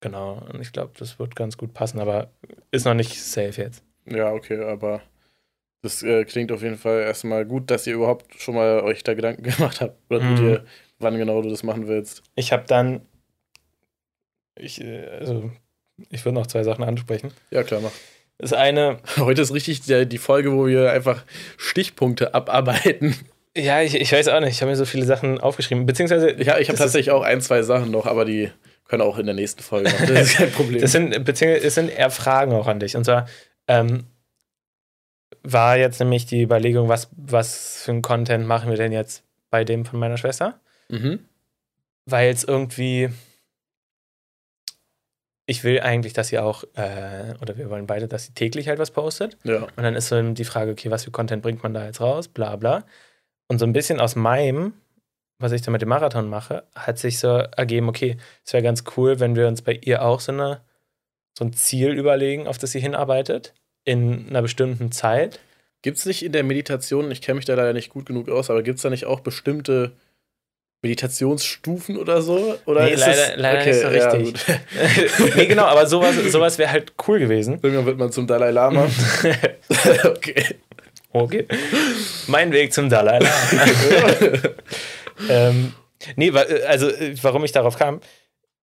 genau, und ich glaube, das wird ganz gut passen, aber ist noch nicht safe jetzt. Ja, okay, aber das äh, klingt auf jeden Fall erstmal gut, dass ihr überhaupt schon mal euch da Gedanken gemacht habt. Oder Mhm. dir, wann genau du das machen willst. Ich habe dann, ich, äh, also, ich würde noch zwei Sachen ansprechen. Ja, klar, mach. Das eine, Heute ist richtig der, die Folge, wo wir einfach Stichpunkte abarbeiten. Ja, ich, ich weiß auch nicht. Ich habe mir so viele Sachen aufgeschrieben. Beziehungsweise, Ich, hab- ich habe ist- tatsächlich auch ein, zwei Sachen noch, aber die können auch in der nächsten Folge noch. Das ist kein Problem. das sind, beziehungsweise es sind eher Fragen auch an dich. Und zwar ähm, war jetzt nämlich die Überlegung, was, was für ein Content machen wir denn jetzt bei dem von meiner Schwester? mhm. Weil jetzt irgendwie. Ich will eigentlich, dass sie auch, äh, oder wir wollen beide, dass sie täglich halt was postet. Ja. Und dann ist so die Frage, okay, was für Content bringt man da jetzt raus, bla bla. Und so ein bisschen aus meinem, was ich da mit dem Marathon mache, hat sich so ergeben, okay, es wäre ganz cool, wenn wir uns bei ihr auch so eine so ein Ziel überlegen, auf das sie hinarbeitet, in einer bestimmten Zeit. Gibt es nicht in der Meditation, ich kenne mich da leider nicht gut genug aus, aber gibt es da nicht auch bestimmte Meditationsstufen oder so? Oder nee, ist leider, das, leider okay, nicht so ja, richtig. gut. nee, genau, aber sowas, sowas wäre halt cool gewesen. Irgendwann wird man zum Dalai Lama. okay. Okay. Mein Weg zum Dalai Lama. ähm, nee, also warum ich darauf kam,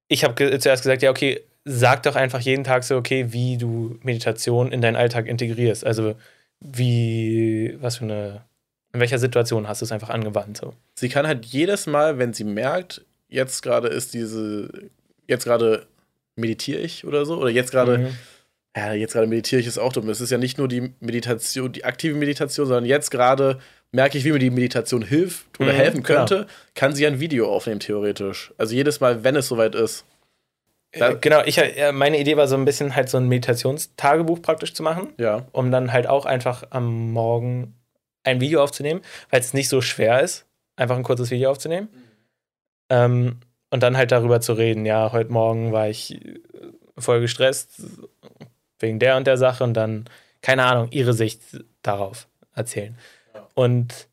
ich habe zuerst gesagt, ja, okay, sag doch einfach jeden Tag so, okay, wie du Meditation in deinen Alltag integrierst. Also wie, was für eine, in welcher Situation hast du es einfach angewandt? So. Sie kann halt jedes Mal, wenn sie merkt, jetzt gerade ist diese, jetzt gerade meditiere ich oder so, oder jetzt gerade, Mhm. ja, jetzt gerade meditiere ich ist auch dumm. Es ist ja nicht nur die Meditation, die aktive Meditation, sondern jetzt gerade merke ich, wie mir die Meditation hilft oder Mhm, helfen könnte, kann sie ein Video aufnehmen, theoretisch. Also jedes Mal, wenn es soweit ist. Äh, genau, ich, äh, meine Idee war so ein bisschen halt so ein Meditationstagebuch praktisch zu machen. Ja. um dann halt auch einfach am Morgen ein Video aufzunehmen, weil es nicht so schwer ist, einfach ein kurzes Video aufzunehmen. Ähm, und dann halt darüber zu reden, ja, heute Morgen war ich äh, voll gestresst wegen der und der Sache und dann, keine Ahnung, ihre Sicht darauf erzählen. Ja. Und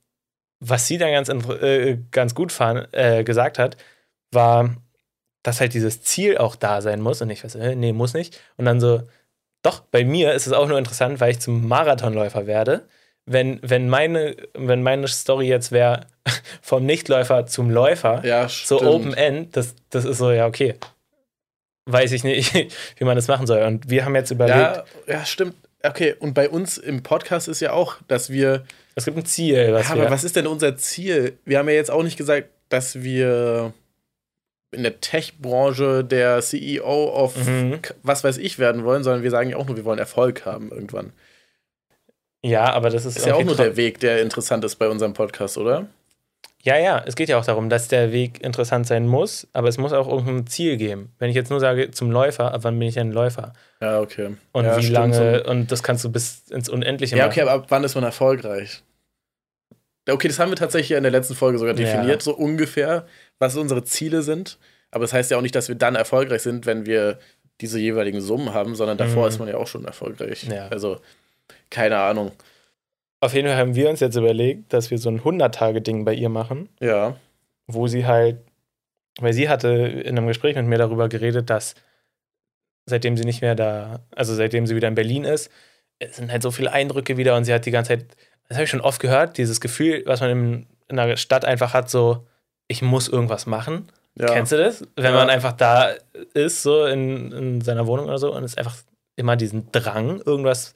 was sie dann ganz, äh, ganz gut fahren, äh, gesagt hat, war, dass halt dieses Ziel auch da sein muss und ich weiß, äh, nee, muss nicht. Und dann so, doch, bei mir ist es auch nur interessant, weil ich zum Marathonläufer werde. Wenn, wenn, meine, wenn meine Story jetzt wäre, vom Nichtläufer zum Läufer, Ja, so. Open End, das, das ist so, ja, okay. Weiß ich nicht, wie man das machen soll. Und wir haben jetzt überlegt, Ja, ja, stimmt. Okay, und bei uns im Podcast ist ja auch, dass wir. es gibt ein Ziel, was Ja, aber was ist denn unser Ziel? Wir haben ja jetzt auch nicht gesagt, dass wir in der Tech-Branche der CEO auf Mhm. was weiß ich werden wollen, sondern wir sagen ja auch nur, wir wollen Erfolg haben irgendwann. Ja, aber das ist, Ist ja auch nur der Weg, der interessant ist bei unserem Podcast, oder? Ja, ja, es geht ja auch darum, dass der Weg interessant sein muss, aber es muss auch irgendein Ziel geben. Wenn ich jetzt nur sage, zum Läufer, ab wann bin ich ein Läufer? Ja, okay. Und ja, wie stimmt, lange, So. und das kannst du bis ins Unendliche Ja, machen. okay, aber ab wann ist man erfolgreich? Ja, Okay, das haben wir tatsächlich ja in der letzten Folge sogar Ja. definiert, so ungefähr, was unsere Ziele sind. Aber das heißt ja auch nicht, dass wir dann erfolgreich sind, wenn wir diese jeweiligen Summen haben, sondern davor Mhm. ist man ja auch schon erfolgreich. Ja. Also, keine Ahnung. Auf jeden Fall haben wir uns jetzt überlegt, dass wir so ein 100-Tage-Ding bei ihr machen, Ja. wo sie halt, weil sie hatte in einem Gespräch mit mir darüber geredet, dass seitdem sie nicht mehr da, also seitdem sie wieder in Berlin ist, es sind halt so viele Eindrücke wieder und sie hat die ganze Zeit, das habe ich schon oft gehört, dieses Gefühl, was man in, in einer Stadt einfach hat, so, ich muss irgendwas machen. ja. Kennst du das? Wenn Ja. man einfach da ist, so in, in seiner Wohnung oder so, und es ist einfach immer diesen Drang, irgendwas,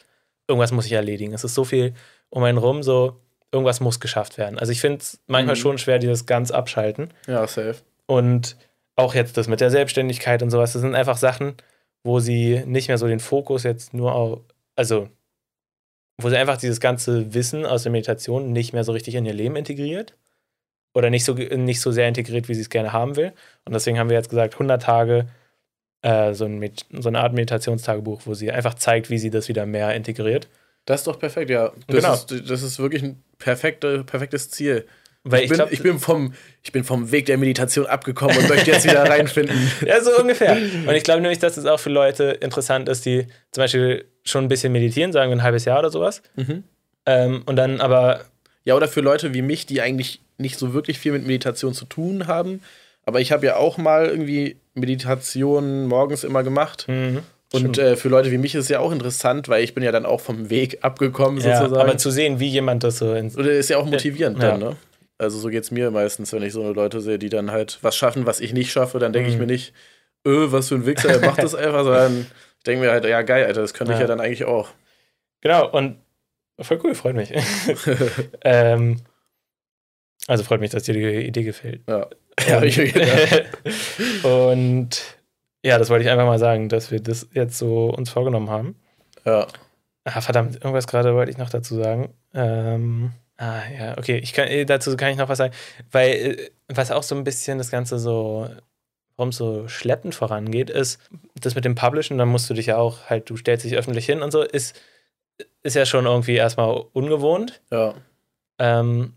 irgendwas muss ich erledigen. Es ist so viel um einen rum, so, irgendwas muss geschafft werden. Also ich finde es manchmal Mhm. schon schwer, dieses ganz abschalten. Ja, safe. Und auch jetzt das mit der Selbstständigkeit und sowas, das sind einfach Sachen, wo sie nicht mehr so den Fokus jetzt nur auf, also wo sie einfach dieses ganze Wissen aus der Meditation nicht mehr so richtig in ihr Leben integriert oder nicht so, nicht so sehr integriert, wie sie es gerne haben will. Und deswegen haben wir jetzt gesagt, 100 Tage, äh, so, ein so eine Art Meditationstagebuch, wo sie einfach zeigt, wie sie das wieder mehr integriert. Das ist doch perfekt, ja. Das, Genau. ist, das ist wirklich ein perfekte, perfektes Ziel. Weil Ich ich, bin, glaube, ich, bin vom, ich bin vom Weg der Meditation abgekommen und möchte jetzt wieder reinfinden. Ja, so ungefähr. Und ich glaube nämlich, dass es auch für Leute interessant ist, die zum Beispiel schon ein bisschen meditieren, sagen wir ein halbes Jahr oder sowas. Mhm. Ähm, und dann aber, Ja, oder für Leute wie mich, die eigentlich nicht so wirklich viel mit Meditation zu tun haben. Aber ich habe ja auch mal irgendwie Meditation morgens immer gemacht. mhm, Und äh, für Leute wie mich ist es ja auch interessant, weil ich bin ja dann auch vom Weg abgekommen, ja, sozusagen. aber zu sehen, wie jemand das so ins, Oder ist ja auch motivierend Ja. dann, ne? Also so geht's mir meistens, wenn ich so Leute sehe, die dann halt was schaffen, was ich nicht schaffe, dann denke ich Mhm. mir nicht, öh, was für ein Wichser, er macht das einfach, sondern ich denke mir halt, ja geil, Alter, das könnte ich Ja. ja dann eigentlich auch. Genau, und voll cool, freut mich. ähm, also freut mich, dass dir die Idee gefällt. Ja. Ja, ich, ja. und ja, das wollte ich einfach mal sagen, dass wir das jetzt so uns vorgenommen haben. ja. Ah, verdammt, irgendwas gerade wollte ich noch dazu sagen. Ähm, ah, ja, okay, ich kann, äh, dazu kann ich noch was sagen. Weil, äh, was auch so ein bisschen das Ganze so, warum es so schleppend vorangeht, ist, das mit dem Publishen, dann musst du dich ja auch halt, du stellst dich öffentlich hin und so, ist, ist ja schon irgendwie erstmal ungewohnt. ja. Ähm,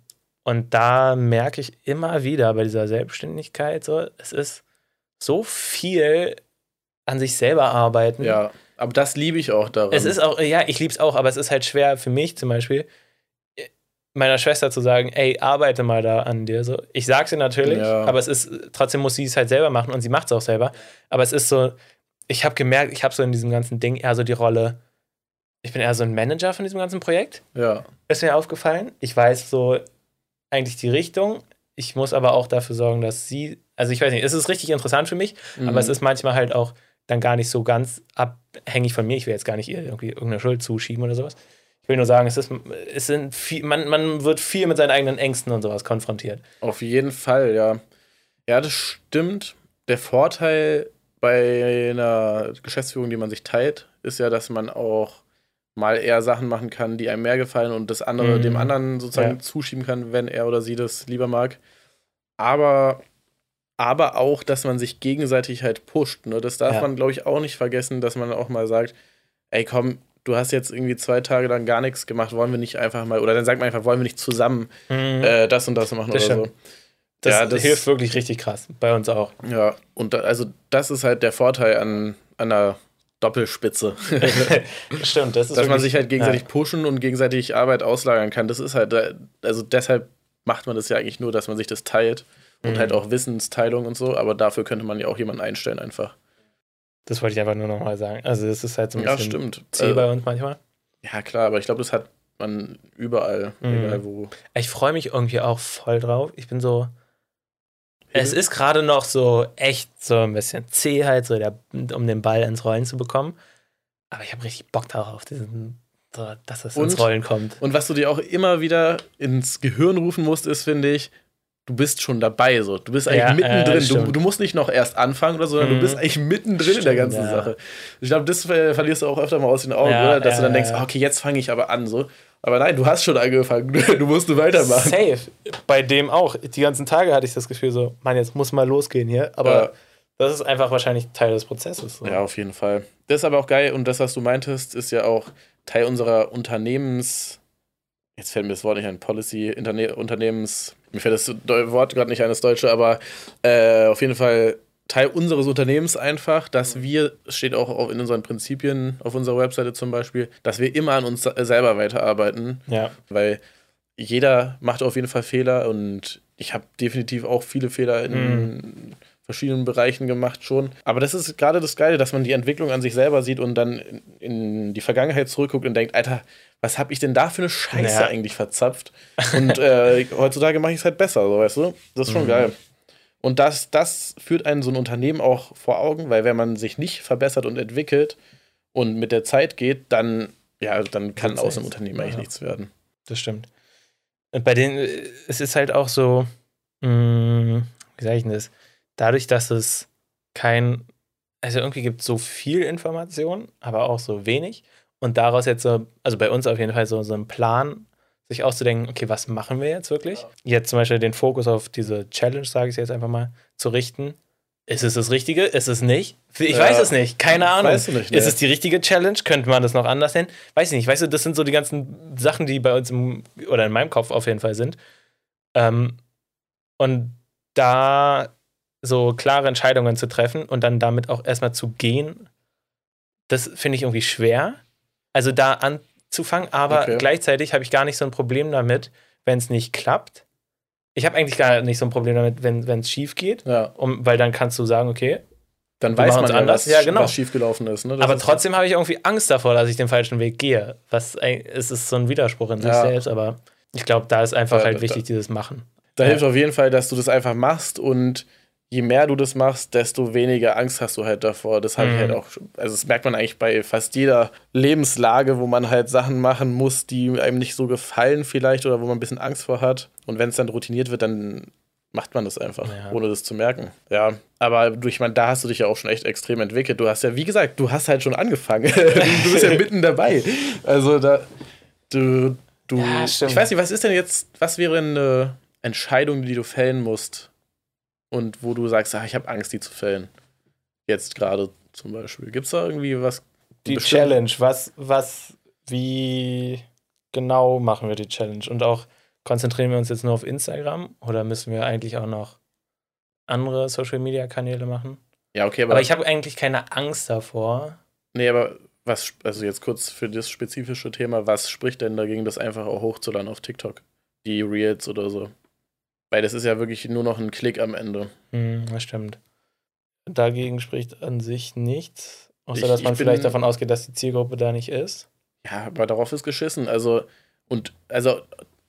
und da merke ich immer wieder bei dieser Selbstständigkeit so, es ist so viel an sich selber arbeiten. Ja, aber das liebe ich auch daran. Es ist auch, ja, ich liebe es auch, aber es ist halt schwer für mich zum Beispiel, meiner Schwester zu sagen, ey, arbeite mal da an dir. So, ich sage sie natürlich, Ja. aber es ist, trotzdem muss sie es halt selber machen und sie macht es auch selber. Aber es ist so, ich habe gemerkt, ich habe so in diesem ganzen Ding eher so die Rolle, ich bin eher so ein Manager von diesem ganzen Projekt. ja. Ist mir aufgefallen. Ich weiß so eigentlich die Richtung. Ich muss aber auch dafür sorgen, dass sie, also ich weiß nicht, es ist richtig interessant für mich, Mhm. aber es ist manchmal halt auch dann gar nicht so ganz abhängig von mir. Ich will jetzt gar nicht ihr irgendwie irgendeine Schuld zuschieben oder sowas. Ich will nur sagen, es ist, es sind viel, man, man wird viel mit seinen eigenen Ängsten und sowas konfrontiert. Auf jeden Fall, ja. Ja, das stimmt. Der Vorteil bei einer Geschäftsführung, die man sich teilt, ist ja, dass man auch mal eher Sachen machen kann, die einem mehr gefallen und das andere Mhm. dem anderen sozusagen Ja. zuschieben kann, wenn er oder sie das lieber mag. Aber, aber auch, dass man sich gegenseitig halt pusht. Ne? Das darf Ja. man, glaube ich, auch nicht vergessen, dass man auch mal sagt, ey komm, du hast jetzt irgendwie zwei Tage lang gar nichts gemacht, wollen wir nicht einfach mal, oder dann sagt man einfach, wollen wir nicht zusammen äh, das und das machen Mhm. Das oder stimmt. so. das, ja, das- hilft wirklich richtig krass. Bei uns auch. Ja, und da, also das ist halt der Vorteil an, an einer Doppelspitze. stimmt, das ist Dass man sich halt gegenseitig Ja. pushen und gegenseitig Arbeit auslagern kann. Das ist halt, da- also deshalb macht man das ja eigentlich nur, dass man sich das teilt und Mhm. halt auch Wissensteilung und so, aber dafür könnte man ja auch jemanden einstellen einfach. Das wollte ich einfach nur nochmal sagen. Also, das ist halt so ein Ja, bisschen stimmt. zäh Äh, bei uns manchmal. ja, klar, aber ich glaube, das hat man überall, Mhm. egal wo. Ich freue mich irgendwie auch voll drauf. Ich bin so. Es ist gerade noch so echt so ein bisschen zäh halt, so der, um den Ball ins Rollen zu bekommen. Aber ich habe richtig Bock darauf, diesen, dass es ins Und- Rollen kommt. Und was du dir auch immer wieder ins Gehirn rufen musst, ist, finde ich, du bist schon dabei. So. Du bist eigentlich Ja, mittendrin. äh, du, stimmt. du musst nicht noch erst anfangen oder so, sondern Mhm. du bist eigentlich mittendrin in der Stimmt, ganzen ja. Sache. Ich glaube, das äh, verlierst du auch öfter mal aus den Augen, Ja, oder? Dass du ja, dann denkst, ja. okay, jetzt fange ich aber an. So. Aber nein, du hast schon angefangen. Du musst nur weitermachen. Safe. Bei dem auch. Die ganzen Tage hatte ich das Gefühl so, Mann, jetzt muss mal losgehen hier. Aber Ja. das ist einfach wahrscheinlich Teil des Prozesses. So. Ja, auf jeden Fall. Das ist aber auch geil und das, was du meintest, ist ja auch Teil unserer Unternehmens. Jetzt fällt mir das Wort nicht ein, Policy, Interne Unternehmens. Mir fällt das Wort gerade nicht ein, das Deutsche, aber äh, auf jeden Fall Teil unseres Unternehmens einfach, dass wir, es steht auch in unseren Prinzipien auf unserer Webseite zum Beispiel, dass wir immer an uns se- selber weiterarbeiten, Ja. weil jeder macht auf jeden Fall Fehler und ich habe definitiv auch viele Fehler in verschiedenen Bereichen gemacht schon. Aber das ist gerade das Geile, dass man die Entwicklung an sich selber sieht und dann in, in die Vergangenheit zurückguckt und denkt, Alter, was habe ich denn da für eine Scheiße Ja. eigentlich verzapft? Und äh, heutzutage mache ich es halt besser, so weißt du? Das ist schon Mhm. geil. Und das, das führt einen so ein Unternehmen auch vor Augen, weil wenn man sich nicht verbessert und entwickelt und mit der Zeit geht, dann, ja, dann kann Wird's aus dem. Unternehmen eigentlich Ja. nichts werden. Das stimmt. Und bei denen, äh, es ist halt auch so, mh, wie sage ich denn das? Dadurch, dass es kein, also irgendwie gibt es so viel Information, aber auch so wenig. Und daraus jetzt so, also bei uns auf jeden Fall so, so ein Plan, sich auszudenken, okay, was machen wir jetzt wirklich? Jetzt zum Beispiel den Fokus auf diese Challenge, sage ich jetzt einfach mal, zu richten. Ist es das Richtige? Ist es nicht? Ich Ja. weiß es nicht. Keine Ahnung. Weißt du nicht, Ist ne? es die richtige Challenge? Könnte man das noch anders nennen? Weiß ich nicht. Weißt du, das sind so die ganzen Sachen, die bei uns im, oder in meinem Kopf auf jeden Fall sind. Ähm, und da so klare Entscheidungen zu treffen und dann damit auch erstmal zu gehen, das finde ich irgendwie schwer. Also da anzufangen, aber Okay. gleichzeitig habe ich gar nicht so ein Problem damit, wenn es nicht klappt. Ich habe eigentlich gar nicht so ein Problem damit, wenn es schief geht, Ja, um, weil dann kannst du sagen, okay, dann weiß man ja, anders. was, Ja, genau. was schiefgelaufen ist. Ne? Aber ist- trotzdem habe ich irgendwie Angst davor, dass ich den falschen Weg gehe. Was es ist so ein Widerspruch in sich Ja. selbst, aber ich glaube, da ist einfach Ja, halt da- wichtig, dieses Machen. Da hilft auf jeden Fall, dass du das einfach machst und je mehr du das machst, desto weniger Angst hast du halt davor. Das habe ich Mhm. halt auch, also das merkt man eigentlich bei fast jeder Lebenslage, wo man halt Sachen machen muss, die einem nicht so gefallen vielleicht oder wo man ein bisschen Angst vor hat. Und wenn es dann routiniert wird, dann macht man das einfach, Ja. ohne das zu merken. Ja, aber du, ich meine, da hast du dich ja auch schon echt extrem entwickelt. Du hast ja, wie gesagt, du hast halt schon angefangen. du bist ja mitten dabei. Also da, du, du, Ja, ich weiß nicht, was ist denn jetzt, was wäre eine Entscheidung, die du fällen musst und wo du sagst, ah, ich habe Angst, die zu fällen? Jetzt gerade zum Beispiel. Gibt es da irgendwie was? Die bestimmt- Challenge, was, was, wie genau machen wir die Challenge? Und auch konzentrieren wir uns jetzt nur auf Instagram oder müssen wir eigentlich auch noch andere Social Media Kanäle machen? Ja, okay, aber. Aber ich habe eigentlich keine Angst davor. nee, aber was, also jetzt kurz für das spezifische Thema, was spricht denn dagegen, das einfach auch hochzuladen auf TikTok? Die Reels oder so. Weil das ist ja wirklich nur noch ein Klick am Ende. Hm, das stimmt. Dagegen spricht an sich nichts. Außer Ich- dass man vielleicht bin- davon ausgeht, dass die Zielgruppe da nicht ist. Ja, aber darauf ist geschissen. Also, und, also,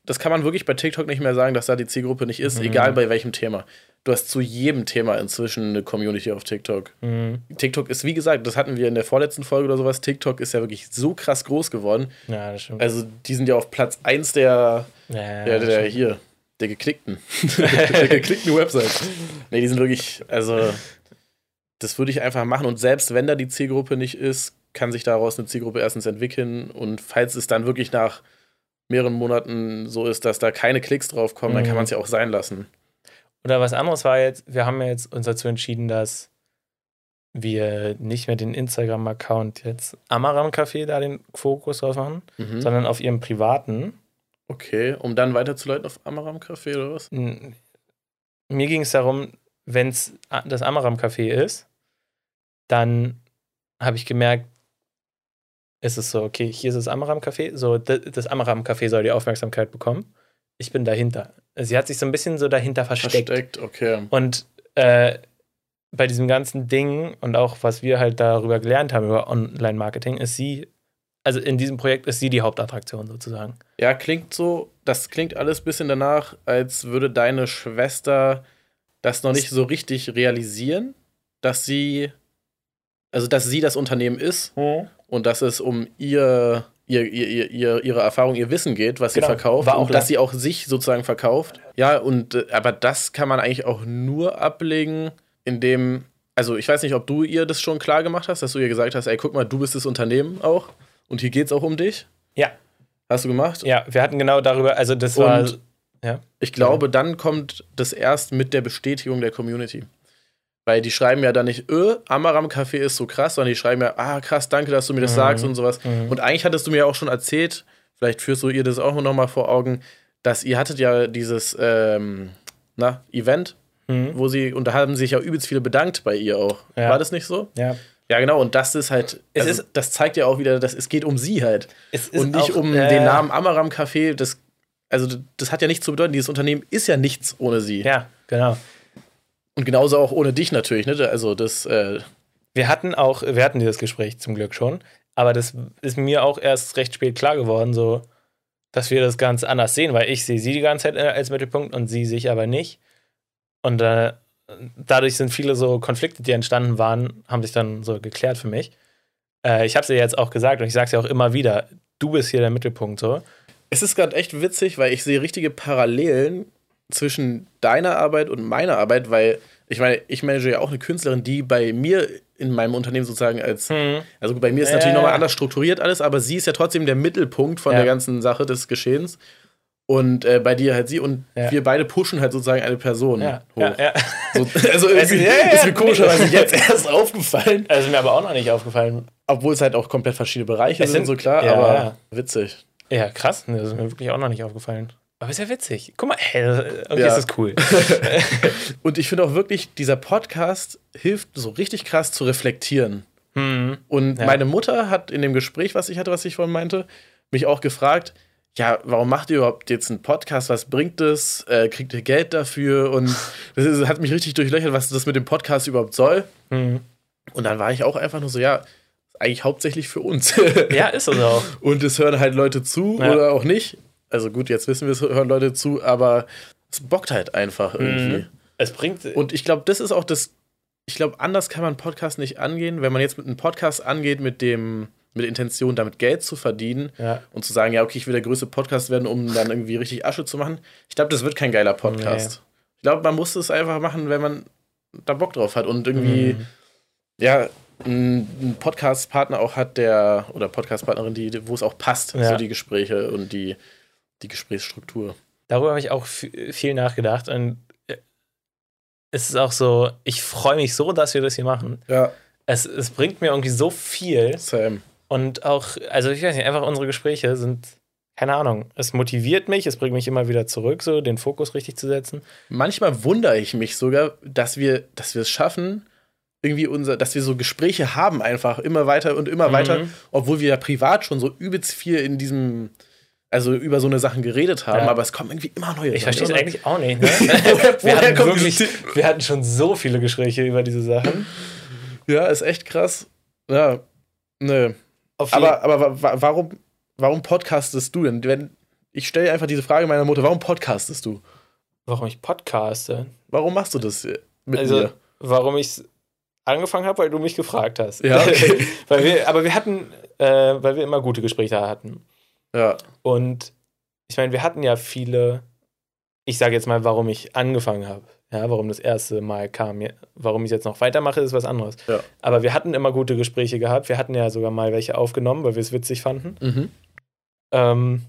das kann man wirklich bei TikTok nicht mehr sagen, dass da die Zielgruppe nicht ist, Mhm. egal bei welchem Thema. Du hast zu jedem Thema inzwischen eine Community auf TikTok. Hm. TikTok ist, wie gesagt, das hatten wir in der vorletzten Folge oder sowas. TikTok ist ja wirklich so krass groß geworden. Ja, das stimmt. Also, die sind ja auf Platz 1 der, ja, der, das der stimmt. hier, der geklickten. der geklickten Website. Nee, die sind wirklich, also, das würde ich einfach machen. Und selbst wenn da die Zielgruppe nicht ist, kann sich daraus eine Zielgruppe erstens entwickeln. Und falls es dann wirklich nach mehreren Monaten so ist, dass da keine Klicks drauf kommen, dann kann Mhm. man es ja auch sein lassen. Oder was anderes war jetzt, wir haben ja jetzt uns dazu entschieden, dass wir nicht mehr den Instagram-Account jetzt Amaram Café da den Fokus drauf machen, Mhm. sondern auf ihrem privaten. Okay, um dann weiterzuleiten auf Amaram Café oder was? N- Mir ging es darum, wenn es das Amaram Café ist, dann habe ich gemerkt, ist es so, okay, hier ist das Amaram Café, so das Amaram Café soll die Aufmerksamkeit bekommen. Ich bin dahinter. Sie hat sich so ein bisschen so dahinter versteckt. Versteckt, okay. Und äh, bei diesem ganzen Ding und auch was wir halt darüber gelernt haben über Online-Marketing, ist sie, also in diesem Projekt ist sie die Hauptattraktion sozusagen. Ja, klingt so, das klingt alles ein bisschen danach, als würde deine Schwester das noch nicht so richtig realisieren, dass sie, also dass sie das Unternehmen ist und dass es um ihr, ihr, ihr, ihr, ihr ihre Erfahrung, ihr Wissen geht, was Genau, sie verkauft war auch und dass da. sie auch sich sozusagen verkauft. Ja, und äh, aber das kann man eigentlich auch nur ablegen, indem, also ich weiß nicht, ob du ihr das schon klar gemacht hast, dass du ihr gesagt hast, ey, guck mal, du bist das Unternehmen auch und hier geht es auch um dich. Ja, Hast du gemacht? ja, wir hatten genau darüber, also das war, Und ich glaube, dann kommt das erst mit der Bestätigung der Community. Weil die schreiben ja dann nicht, öh, Amaram Café ist so krass, sondern die schreiben ja, ah, krass, danke, dass du mir das Mhm. sagst und sowas. Mhm. Und eigentlich hattest du mir auch schon erzählt, vielleicht führst du ihr das auch noch mal vor Augen, dass ihr hattet ja dieses ähm, na, Event, Mhm. wo sie, und da haben sich ja übelst viele bedankt bei ihr auch. Ja. War das nicht so? ja. Ja, genau, und das ist halt, Es also, ist- das zeigt ja auch wieder, dass es geht um sie halt. Es ist Und nicht auch, um äh, den Namen Amaram Café, das, also das hat ja nichts zu bedeuten, dieses Unternehmen ist ja nichts ohne sie. Ja, genau. Und genauso auch ohne dich natürlich, ne? Also das, äh, Wir hatten auch, wir hatten dieses Gespräch zum Glück schon, aber das ist mir auch erst recht spät klar geworden, so, dass wir das ganz anders sehen, weil ich sehe sie die ganze Zeit äh, als Mittelpunkt und sie sich aber nicht. Und äh, dadurch sind viele so Konflikte, die entstanden waren, haben sich dann so geklärt für mich. Äh, ich habe es ihr jetzt auch gesagt und ich sage es ja auch immer wieder, du bist hier der Mittelpunkt so. es ist gerade echt witzig, weil ich sehe richtige Parallelen zwischen deiner Arbeit und meiner Arbeit, weil ich meine, ich manage ja auch eine Künstlerin, die bei mir in meinem Unternehmen sozusagen als, Hm. also bei mir ist Ja, natürlich nochmal anders strukturiert alles, aber sie ist ja trotzdem der Mittelpunkt von Ja. der ganzen Sache des Geschehens. Und äh, bei dir halt sie und Ja. wir beide pushen halt sozusagen eine Person Ja, hoch. ja, ja. So, also irgendwie ja, ist mir komischerweise jetzt erst aufgefallen, Also ist mir aber auch noch nicht aufgefallen. obwohl es halt auch komplett verschiedene Bereiche Es sind, so klar, ja, aber witzig. Ja, krass. Das ist mir wirklich auch noch nicht aufgefallen. Aber ist ja witzig. Guck mal, hey, irgendwie ist das cool. Und ich finde auch wirklich, dieser Podcast hilft so richtig krass zu reflektieren. hm. Und meine Mutter hat in dem Gespräch, was ich hatte, was ich vorhin meinte, mich auch gefragt, ja, warum macht ihr überhaupt jetzt einen Podcast? Was bringt es? Äh, kriegt ihr Geld dafür? Und das ist, hat mich richtig durchlöchert, was das mit dem Podcast überhaupt soll. Hm. Und dann war ich auch einfach nur so, ja, eigentlich hauptsächlich für uns. Ja, ist es auch. Und es hören halt Leute zu Ja. oder auch nicht. Also gut, jetzt wissen wir, es hören Leute zu, aber es bockt halt einfach irgendwie. Mhm. Es bringt. Und ich glaube, das ist auch das. Ich glaube, anders kann man einen Podcast nicht angehen. Wenn man jetzt mit einem Podcast angeht, mit dem, mit Intention, damit Geld zu verdienen ja. und zu sagen, ja, okay, ich will der größte Podcast werden, um dann irgendwie richtig Asche zu machen. Ich glaube, das wird kein geiler Podcast. Ich glaube, man muss es einfach machen, wenn man da Bock drauf hat und irgendwie, Mhm. ja, einen Podcast-Partner auch hat, der, oder Podcast-Partnerin, die, wo es auch passt, Ja. so die Gespräche und die, die Gesprächsstruktur. Darüber habe ich auch viel nachgedacht. Und äh, es ist auch so, ich freue mich so, dass wir das hier machen. Ja, Es, es bringt mir irgendwie so viel. Sam. Und auch, also ich weiß nicht, einfach unsere Gespräche sind, keine Ahnung, es motiviert mich, es bringt mich immer wieder zurück, so den Fokus richtig zu setzen. Manchmal wundere ich mich sogar, dass wir, dass wir es schaffen, irgendwie unser, dass wir so Gespräche haben einfach immer weiter und immer Mhm. weiter, obwohl wir ja privat schon so übelst viel in diesem, also über so eine Sachen geredet haben, Ja. aber es kommen irgendwie immer neue. Ich verstehe es eigentlich auch nicht. Ne? Wir, hatten wirklich, wir hatten schon so viele Gespräche über diese Sachen. Ja, ist echt krass. Ja, ne. Aber, aber wa- wa- warum, warum podcastest du denn? Wenn, ich stelle einfach diese Frage meiner Mutter, warum podcastest du? warum ich podcaste? Warum machst du das äh, mit Also, mir? warum ich angefangen habe, weil du mich gefragt hast. Ja, okay. weil wir, aber wir hatten, äh, weil wir immer gute Gespräche hatten. Ja, Und ich meine, wir hatten ja viele, ich sage jetzt mal, warum ich angefangen habe. Ja, warum das erste Mal kam. Warum ich jetzt noch weitermache, ist was anderes. Ja. Aber wir hatten immer gute Gespräche gehabt. Wir hatten ja sogar mal welche aufgenommen, weil wir es witzig fanden. mhm. Ähm,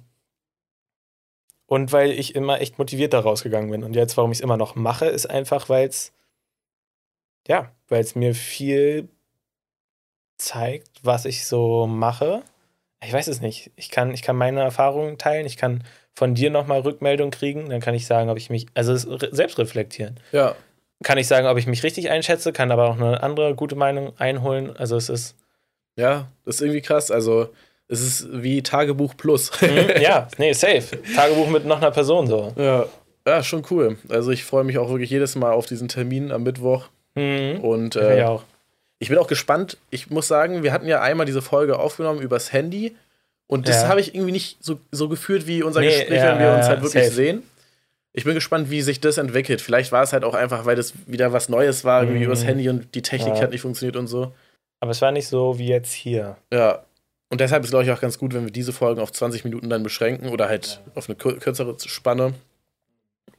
und weil ich immer echt motiviert da rausgegangen bin. Und jetzt, warum ich es immer noch mache, ist einfach, weil es, ja, weil es mir viel zeigt, was ich so mache. Ich weiß es nicht. Ich kann, ich kann meine Erfahrungen teilen. Ich kann von dir nochmal Rückmeldung kriegen. Dann kann ich sagen, ob ich mich, also selbst reflektieren. ja, Kann ich sagen, ob ich mich richtig einschätze, kann aber auch eine andere gute Meinung einholen. Also es ist, ja, das ist irgendwie krass. Also, es ist wie Tagebuch Plus. Mhm, ja, nee, safe. Tagebuch mit noch einer Person so. ja. ja, schon cool. Also, ich freue mich auch wirklich jedes Mal auf diesen Termin am Mittwoch. Mhm. Und Ich äh, auch. Ich bin auch gespannt. Ich muss sagen, wir hatten ja einmal diese Folge aufgenommen übers Handy. Und das Ja. habe ich irgendwie nicht so, so gefühlt wie unser Nee, Gespräch, ja, wenn wir uns halt wirklich safe. sehen. Ich bin gespannt, wie sich das entwickelt. Vielleicht war es halt auch einfach, weil das wieder was Neues war, irgendwie Mhm. übers Handy und die Technik Ja. hat nicht funktioniert und so. Aber es war nicht so wie jetzt hier. Ja. Und deshalb ist, glaube ich, auch ganz gut, wenn wir diese Folgen auf 20 Minuten dann beschränken oder halt auf eine kür- kürzere Spanne.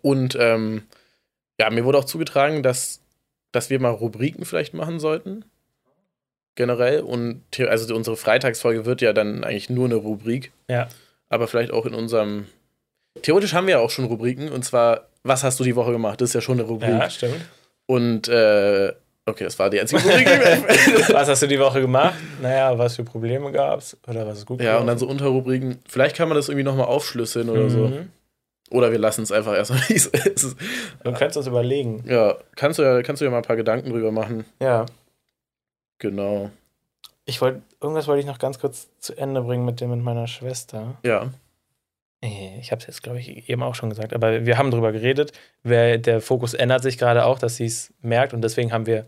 Und ähm, ja, mir wurde auch zugetragen, dass, dass wir mal Rubriken vielleicht machen sollten. Generell. Und also unsere Freitagsfolge wird ja dann eigentlich nur eine Rubrik. Ja. Aber vielleicht auch in unserem. Theoretisch haben wir ja auch schon Rubriken. Und zwar, was hast du die Woche gemacht? Das ist ja schon eine Rubrik. Ja, stimmt. Und äh, okay, das war die einzige Rubrik. Was hast du die Woche gemacht? Naja, was für Probleme gab's? Oder was ist gut Ja, und dann so Unterrubriken. Vielleicht kann man das irgendwie nochmal aufschlüsseln oder so. Mhm. Oder wir lassen es einfach erstmal, wie es ist. Du könntest uns überlegen. Ja, kannst du ja, kannst du ja mal ein paar Gedanken drüber machen. Ja. Genau. Ich wollte, irgendwas wollte ich noch ganz kurz zu Ende bringen mit dem mit meiner Schwester. Ja. Nee, Ich habe es jetzt, glaube ich, eben auch schon gesagt, aber wir haben drüber geredet. Wer, der Fokus ändert sich gerade auch, dass sie es merkt und deswegen haben wir,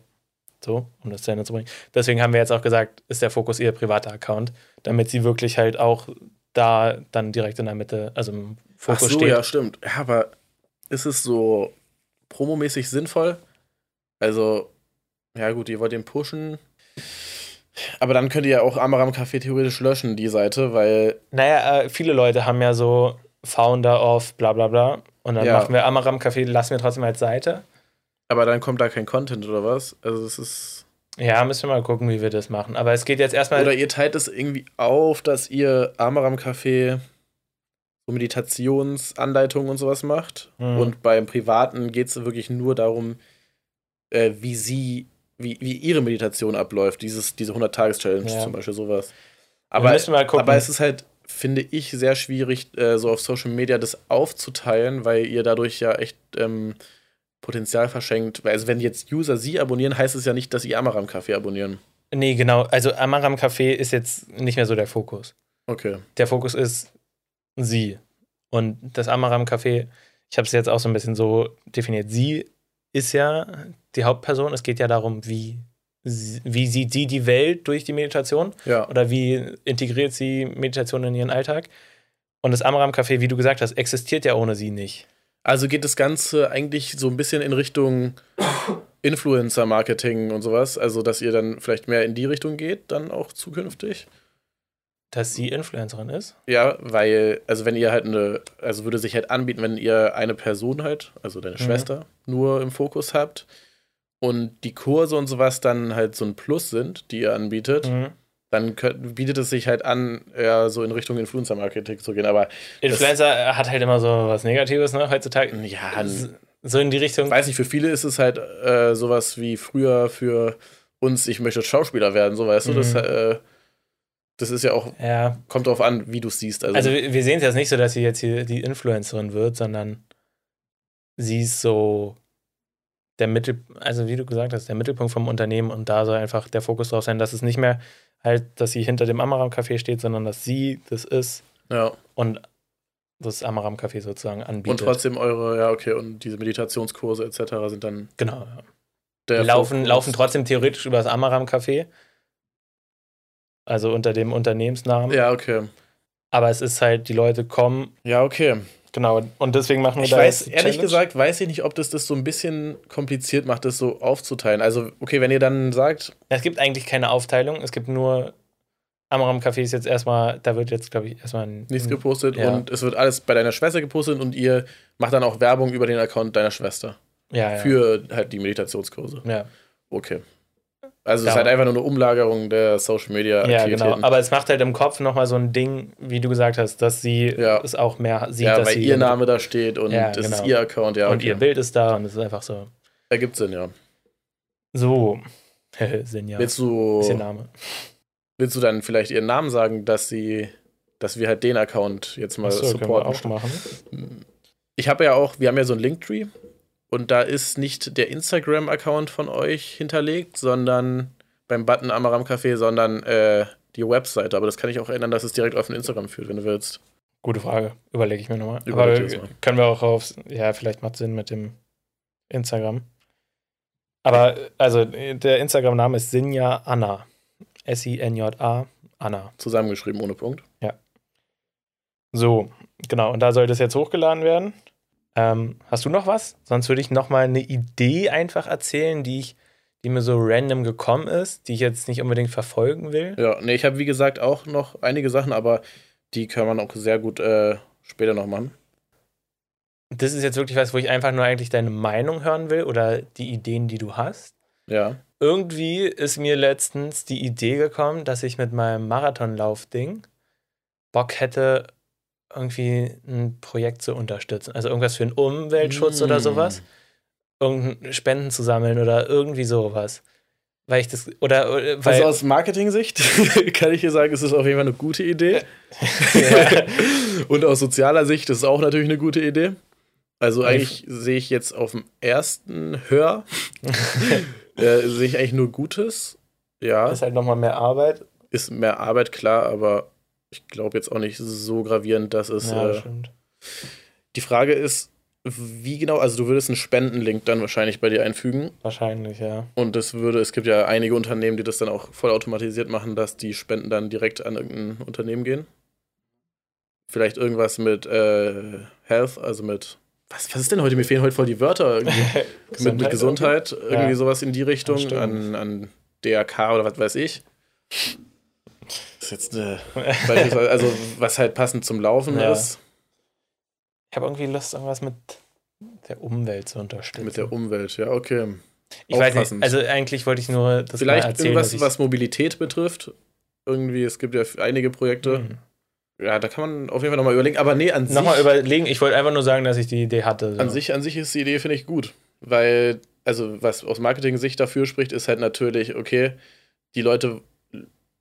so, um das zu Ende zu bringen, deswegen haben wir jetzt auch gesagt, ist der Fokus ihr privater Account, damit sie wirklich halt auch da dann direkt in der Mitte, also im Ach Fokus so, steht. ja, stimmt. Ja, aber ist es so promomäßig sinnvoll? Also, ja gut, ihr wollt den pushen. Aber dann könnt ihr ja auch Amaram Café theoretisch löschen, die Seite, weil, Naja, äh, viele Leute haben ja so Founder of bla bla bla und dann Ja. machen wir Amaram Café, lassen wir trotzdem als Seite. aber dann kommt da kein Content oder was? Also es ist. Ja, müssen wir mal gucken, wie wir das machen. Aber es geht jetzt erstmal. Oder ihr teilt es irgendwie auf, dass ihr Amaram Café so Meditationsanleitungen und sowas macht. Mhm. Und beim Privaten geht es wirklich nur darum, äh, wie sie, wie, wie ihre Meditation abläuft. Dieses, diese 100-Tages-Challenge Ja. zum Beispiel, sowas. Aber, aber es ist halt, finde ich, sehr schwierig, äh, so auf Social Media das aufzuteilen, weil ihr dadurch ja echt ähm, Potenzial verschenkt. Weil, Also wenn jetzt User sie abonnieren, heißt es ja nicht, dass sie Amaram Café abonnieren. Nee, genau. Also Amaram Café ist jetzt nicht mehr so der Fokus. Okay. Der Fokus ist sie. Und das Amaram Café, ich habe es jetzt auch so ein bisschen so definiert. Sie ist ja die Hauptperson. Es geht ja darum, wie, wie sieht sie die Welt durch die Meditation Ja. oder wie integriert sie Meditation in ihren Alltag. Und das Amaram Café, wie du gesagt hast, existiert ja ohne sie nicht. Also geht das Ganze eigentlich so ein bisschen in Richtung Influencer-Marketing und sowas. Also, dass ihr dann vielleicht mehr in die Richtung geht, dann auch zukünftig. Dass sie Influencerin ist. Ja, weil, also wenn ihr halt eine, also würde sich halt anbieten, wenn ihr eine Person halt, also deine Mhm. Schwester, nur im Fokus habt und die Kurse und sowas dann halt so ein Plus sind, die ihr anbietet, Mhm. dann könnt, bietet es sich halt an, ja, so in Richtung Influencer-Marketing zu gehen. Aber Influencer hat halt immer so was Negatives, ne, heutzutage. ja, So in die Richtung. Ich weiß nicht, für viele ist es halt äh, sowas wie früher für uns, ich möchte Schauspieler werden, so weißt du, das, Mhm. äh, das ist ja auch, Ja, kommt drauf an, wie du es siehst. Also, also wir sehen es jetzt nicht so, dass sie jetzt hier die Influencerin wird, sondern sie ist so der Mittel, also wie du gesagt hast, der Mittelpunkt vom Unternehmen und da soll einfach der Fokus drauf sein, dass es nicht mehr halt, dass sie hinter dem Amaram-Café steht, sondern dass sie das ist Ja. und das Amaram-Café sozusagen anbietet. Und trotzdem eure, ja, okay, und diese Meditationskurse etc. sind dann Genau. Ja. Die laufen, Fokus. laufen trotzdem theoretisch über das Amaram-Café. Also unter dem Unternehmensnamen. Ja, okay. Aber es ist halt, die Leute kommen, Ja, okay. genau, und deswegen machen wir Ich da weiß, ehrlich Challenge. gesagt, weiß ich nicht, ob das das so ein bisschen kompliziert macht, das so aufzuteilen. Also, okay, wenn ihr dann sagt, Es gibt eigentlich keine Aufteilung, es gibt nur Amaram Café ist jetzt erstmal, da wird jetzt, glaube ich, erstmal ein, nichts gepostet Ja. und es wird alles bei deiner Schwester gepostet und ihr macht dann auch Werbung über den Account deiner Schwester ja, ja. für halt die Meditationskurse. ja. Okay. Also, es ist Ja. halt einfach nur eine Umlagerung der Social Media ja, Aktivitäten. genau. Aber es macht halt im Kopf nochmal so ein Ding, wie du gesagt hast, dass sie Ja. es auch mehr sieht, ja, dass weil sie ihr Name da steht und Ja, das ist genau. ihr Account, ja. und okay. ihr Bild ist da und es ist einfach so. Ergibt Sinn, ja. So. Sinn, ja. Willst du, Ist ihr Name. willst du dann vielleicht ihren Namen sagen, dass sie, dass wir halt den Account jetzt mal Achso, können wir supporten? auch machen. Ich habe ja auch, wir haben ja so einen Linktree und da ist nicht der Instagram-Account von euch hinterlegt, sondern beim Button Amaram Café, sondern äh, die Webseite. Aber das kann ich auch ändern, dass es direkt auf den Instagram führt, wenn du willst. Gute Frage. Überlege ich mir nochmal. Aber Überleg das mal. können wir auch auf, ja, vielleicht macht Sinn mit dem Instagram. Aber also der Instagram-Name ist Sinja Anna. S-I-N-J-A Anna. Zusammengeschrieben ohne Punkt. So, genau. Und da soll das jetzt hochgeladen werden. Ähm, hast du noch was? Sonst würde ich noch mal eine Idee einfach erzählen, die ich, die mir so random gekommen ist, die ich jetzt nicht unbedingt verfolgen will. Ja, nee, ich habe wie gesagt auch noch einige Sachen, aber die kann man auch sehr gut äh, später noch machen. Das ist jetzt wirklich was, wo ich einfach nur eigentlich deine Meinung hören will oder die Ideen, die du hast. Ja. irgendwie ist mir letztens die Idee gekommen, dass ich mit meinem Marathonlauf-Ding Bock hätte, irgendwie ein Projekt zu unterstützen. Also irgendwas für den Umweltschutz oder Mm. sowas. Irgendein Spenden zu sammeln oder irgendwie sowas. Weil ich das, oder, oder weil, Also aus Marketing-Sicht kann ich dir sagen, es ist auf jeden Fall eine gute Idee. Und aus sozialer Sicht ist es auch natürlich eine gute Idee. Also eigentlich sehe ich jetzt auf dem ersten Hör, äh, sehe ich eigentlich nur Gutes. Ja, ist halt nochmal mehr Arbeit. ist mehr Arbeit, klar, aber ich glaube jetzt auch nicht so gravierend, dass es. Ja, äh, die Frage ist, wie genau, also du würdest einen Spendenlink dann wahrscheinlich bei dir einfügen. Wahrscheinlich, ja. Und das würde, es gibt ja einige Unternehmen, die das dann auch vollautomatisiert machen, dass die Spenden dann direkt an irgendein Unternehmen gehen. Vielleicht irgendwas mit äh, Health, also mit. Was, was ist denn heute? Mir fehlen heute voll die Wörter. Mit, mit Gesundheit, irgendwie Ja. sowas in die Richtung, Ja, an, an DRK oder was weiß ich. Das ist jetzt eine. also, was halt passend zum Laufen Ja. ist, Ich habe irgendwie Lust, irgendwas mit der Umwelt zu unterstützen. mit der Umwelt. Ja, okay. ich weiß nicht, also eigentlich wollte ich nur das Vielleicht mal erzählen, irgendwas, was Mobilität betrifft. Irgendwie, es gibt ja einige Projekte. Hm. Ja, da kann man auf jeden Fall nochmal überlegen. Aber nee, an Nochmal sich, überlegen, ich wollte einfach nur sagen, dass ich die Idee hatte. So. an sich, an sich ist die Idee, finde ich, gut. Weil, also, was aus Marketing-Sicht dafür spricht, ist halt natürlich, okay, die Leute,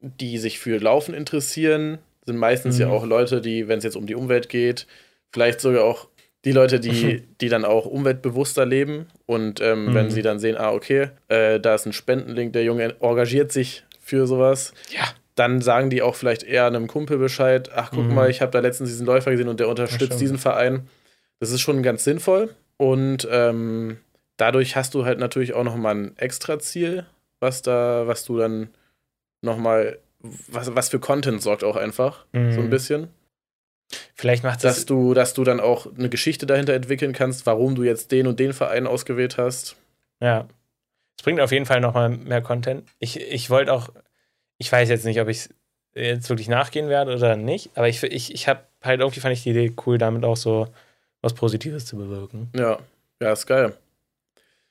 die sich für Laufen interessieren, sind meistens Mhm. ja auch Leute, die, wenn es jetzt um die Umwelt geht, vielleicht sogar auch die Leute, die, die dann auch umweltbewusster leben. Und ähm, Mhm. wenn sie dann sehen, ah, okay, äh, da ist ein Spendenlink, der Junge engagiert sich für sowas, Ja. dann sagen die auch vielleicht eher einem Kumpel Bescheid, ach guck Mhm. mal, ich habe da letztens diesen Läufer gesehen und der unterstützt diesen Verein. Das ist schon ganz sinnvoll und ähm, dadurch hast du halt natürlich auch nochmal ein Extra-Ziel, was da, was du dann nochmal, was, was für Content sorgt auch einfach, so ein Mhm. bisschen. Vielleicht macht Dass das. du, dass du dann auch eine Geschichte dahinter entwickeln kannst, warum du jetzt den und den Verein ausgewählt hast. Ja. Es bringt auf jeden Fall nochmal mehr Content. Ich, ich wollte auch. Ich weiß jetzt nicht, ob ich jetzt wirklich nachgehen werde oder nicht, aber ich, ich, ich habe halt irgendwie fand ich die Idee cool, damit auch so was Positives zu bewirken. Ja, ja, ist geil.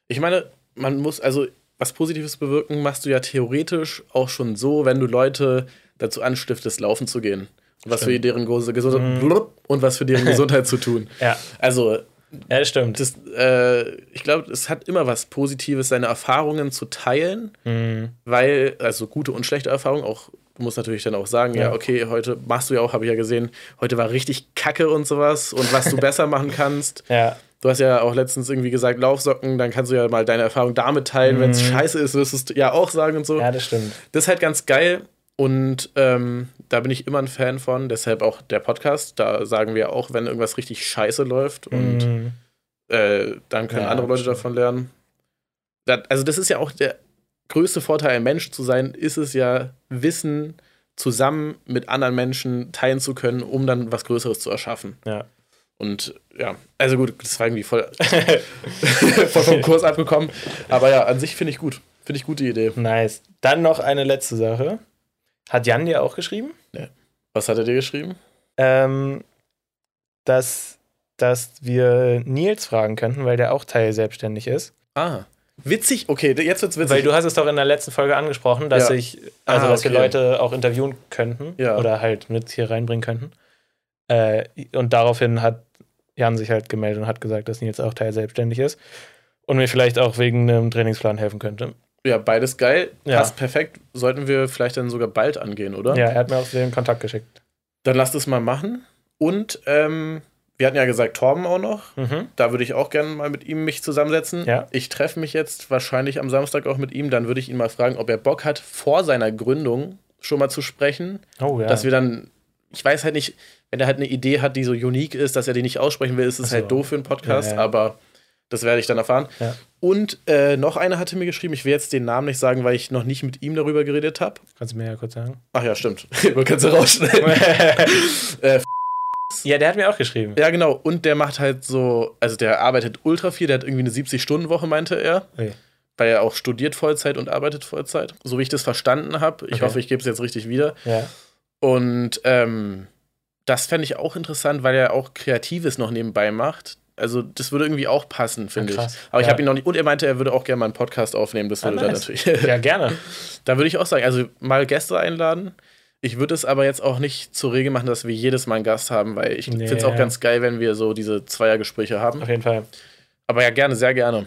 Ich meine, man muss, also was Positives bewirken, machst du ja theoretisch auch schon so, wenn du Leute dazu anstiftest, laufen zu gehen. Und was für deren große Gesundheit Mhm. und was für deren Gesundheit zu tun. Ja, Also, ja das stimmt. das, äh, ich glaube, es hat immer was Positives, seine Erfahrungen zu teilen, Mhm. weil, also gute und schlechte Erfahrungen, auch, du musst natürlich dann auch sagen, ja, Ja. okay, heute machst du ja auch, habe ich ja gesehen, heute war richtig kacke und sowas und was du besser machen kannst. Ja, Du hast ja auch letztens irgendwie gesagt, Laufsocken, dann kannst du ja mal deine Erfahrung damit teilen. Wenn es Mhm. scheiße ist, wirst du es ja auch sagen und so. Ja, das stimmt. Das ist halt ganz geil und ähm, da bin ich immer ein Fan von. Deshalb auch der Podcast. Da sagen wir auch, wenn irgendwas richtig scheiße läuft und Mhm. äh, dann können Ja, andere Leute stimmt. davon lernen. Das, also, das ist ja auch der größte Vorteil, ein Mensch zu sein, ist es ja, Wissen zusammen mit anderen Menschen teilen zu können, um dann was Größeres zu erschaffen. Ja. Und ja, also gut, das war irgendwie voll, voll vom Kurs abgekommen. Aber ja, an sich finde ich gut. Finde ich gute Idee. Nice. Dann noch eine letzte Sache. Hat Jan dir auch geschrieben? Was hat er dir geschrieben? Ähm, dass, dass wir Nils fragen könnten, weil der auch Teil selbstständig ist. Ah. Witzig, okay, jetzt wird's witzig. Weil du hast es doch in der letzten Folge angesprochen, dass Ja. ich, also Ah, dass wir okay. Leute auch interviewen könnten Ja. oder halt mit hier reinbringen könnten. Äh, und daraufhin hat Jan sich halt gemeldet und hat gesagt, dass Nils auch Teil selbstständig ist und mir vielleicht auch wegen einem Trainingsplan helfen könnte. ja, beides geil. Ja. Passt perfekt. Sollten wir vielleicht dann sogar bald angehen, oder? Ja, er hat mir auch den Kontakt geschickt. Dann lass das mal machen. Und ähm, wir hatten ja gesagt, Torben auch noch. Mhm. Da würde ich auch gerne mal mit ihm mich zusammensetzen. Ja. Ich treffe mich jetzt wahrscheinlich am Samstag auch mit ihm. Dann würde ich ihn mal fragen, ob er Bock hat, vor seiner Gründung schon mal zu sprechen. Oh ja. Dass wir dann, ich weiß halt nicht, wenn er halt eine Idee hat, die so unique ist, dass er die nicht aussprechen will, ist es Ach so. halt doof für einen Podcast. Ja, ja. Aber das werde ich dann erfahren. Ja. Und äh, noch einer hatte mir geschrieben, ich will jetzt den Namen nicht sagen, weil ich noch nicht mit ihm darüber geredet habe. Kannst du mir ja kurz sagen? Ach ja, stimmt. Man kann es rausschneiden. äh, ja, der hat mir auch geschrieben. ja, genau. Und der macht halt so, also der arbeitet ultra viel, der hat irgendwie eine 70-Stunden-Woche, meinte er. Ui. Weil er auch studiert Vollzeit und arbeitet Vollzeit. So wie ich das verstanden habe. Ich Okay. hoffe, ich gebe es jetzt richtig wieder. Ja. Und ähm, das fände ich auch interessant, weil er auch Kreatives noch nebenbei macht. Also, das würde irgendwie auch passen, finde Ah, ich. Aber ich Ja. habe ihn noch nicht. Und er meinte, er würde auch gerne mal einen Podcast aufnehmen. Das Ah, würde dann nice. natürlich. ja, gerne. Da würde ich auch sagen, also mal Gäste einladen. Ich würde es aber jetzt auch nicht zur Regel machen, dass wir jedes Mal einen Gast haben, weil ich Nee. finde es auch ganz geil, wenn wir so diese Zweiergespräche haben. Auf jeden Fall. Aber ja, gerne, sehr gerne.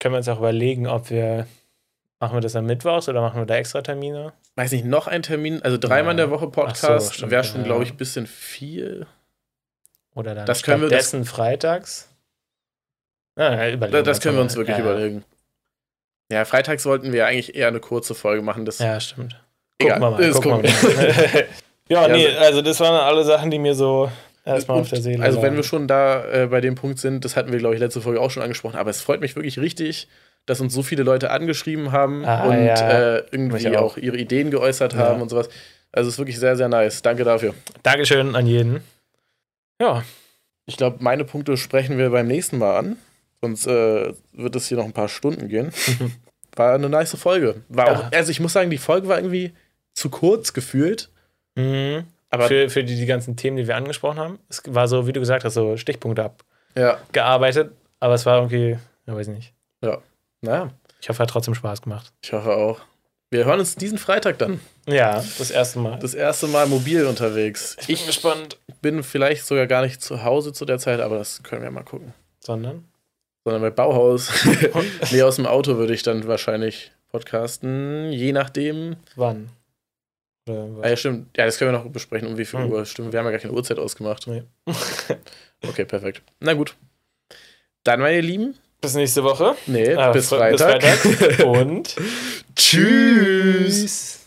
Können wir uns auch überlegen, ob wir. Machen wir das am Mittwochs oder machen wir da extra Termine? Weiß nicht, noch ein Termin, also dreimal in Ja. der Woche so, Podcast stimmt, wäre schon, ja. glaube ich, ein bisschen viel. Oder dann Das können wir- das- stattdessen freitags? Ja, ja, überlegen Da, das können wir uns wirklich ja. überlegen. Ja, freitags wollten wir eigentlich eher eine kurze Folge machen. Das Ja, stimmt. Egal, Gucken wir mal. das Gucken wir mal. ja, nee, so- also das waren alle Sachen, die mir so erstmal auf der Seele Also, wenn lagen. wir schon da äh, bei dem Punkt sind, das hatten wir, glaube ich, letzte Folge auch schon angesprochen, aber es freut mich wirklich richtig, dass uns so viele Leute angeschrieben haben Ah, und ja. äh, irgendwie auch. auch. ihre Ideen geäußert Ja. haben und sowas. Also, es ist wirklich sehr, sehr nice. Danke dafür. Dankeschön an jeden. Ja, Ich glaube, meine Punkte sprechen wir beim nächsten Mal an. Sonst äh, wird es hier noch ein paar Stunden gehen. War eine nice Folge. War Ja. auch, also ich muss sagen, die Folge war irgendwie zu kurz gefühlt. mhm. Aber für, für die, die ganzen Themen, die wir angesprochen haben. Es war so, wie du gesagt hast, so Stichpunkte ja, abgearbeitet, aber es war irgendwie, ja, weiß nicht. Naja, Ich hoffe, hat trotzdem Spaß gemacht. ich hoffe auch. Wir hören uns diesen Freitag dann. Ja, das erste Mal. Das erste Mal mobil unterwegs. ich bin gespannt. bin vielleicht sogar gar nicht zu Hause zu der Zeit, aber das können wir mal gucken. Sondern? Sondern bei Bauhaus. nee, aus dem Auto würde ich dann wahrscheinlich podcasten, je nachdem. Wann? Ah, ja, stimmt. Ja, das können wir noch besprechen, um wie viel Hm. Uhr. Stimmt, wir haben ja gar keine Uhrzeit ausgemacht. Nee. Okay, perfekt. Na gut. Dann, meine Lieben, Bis nächste Woche. nee, Ah, bis bis Freitag. Freitag. Und Tschüss.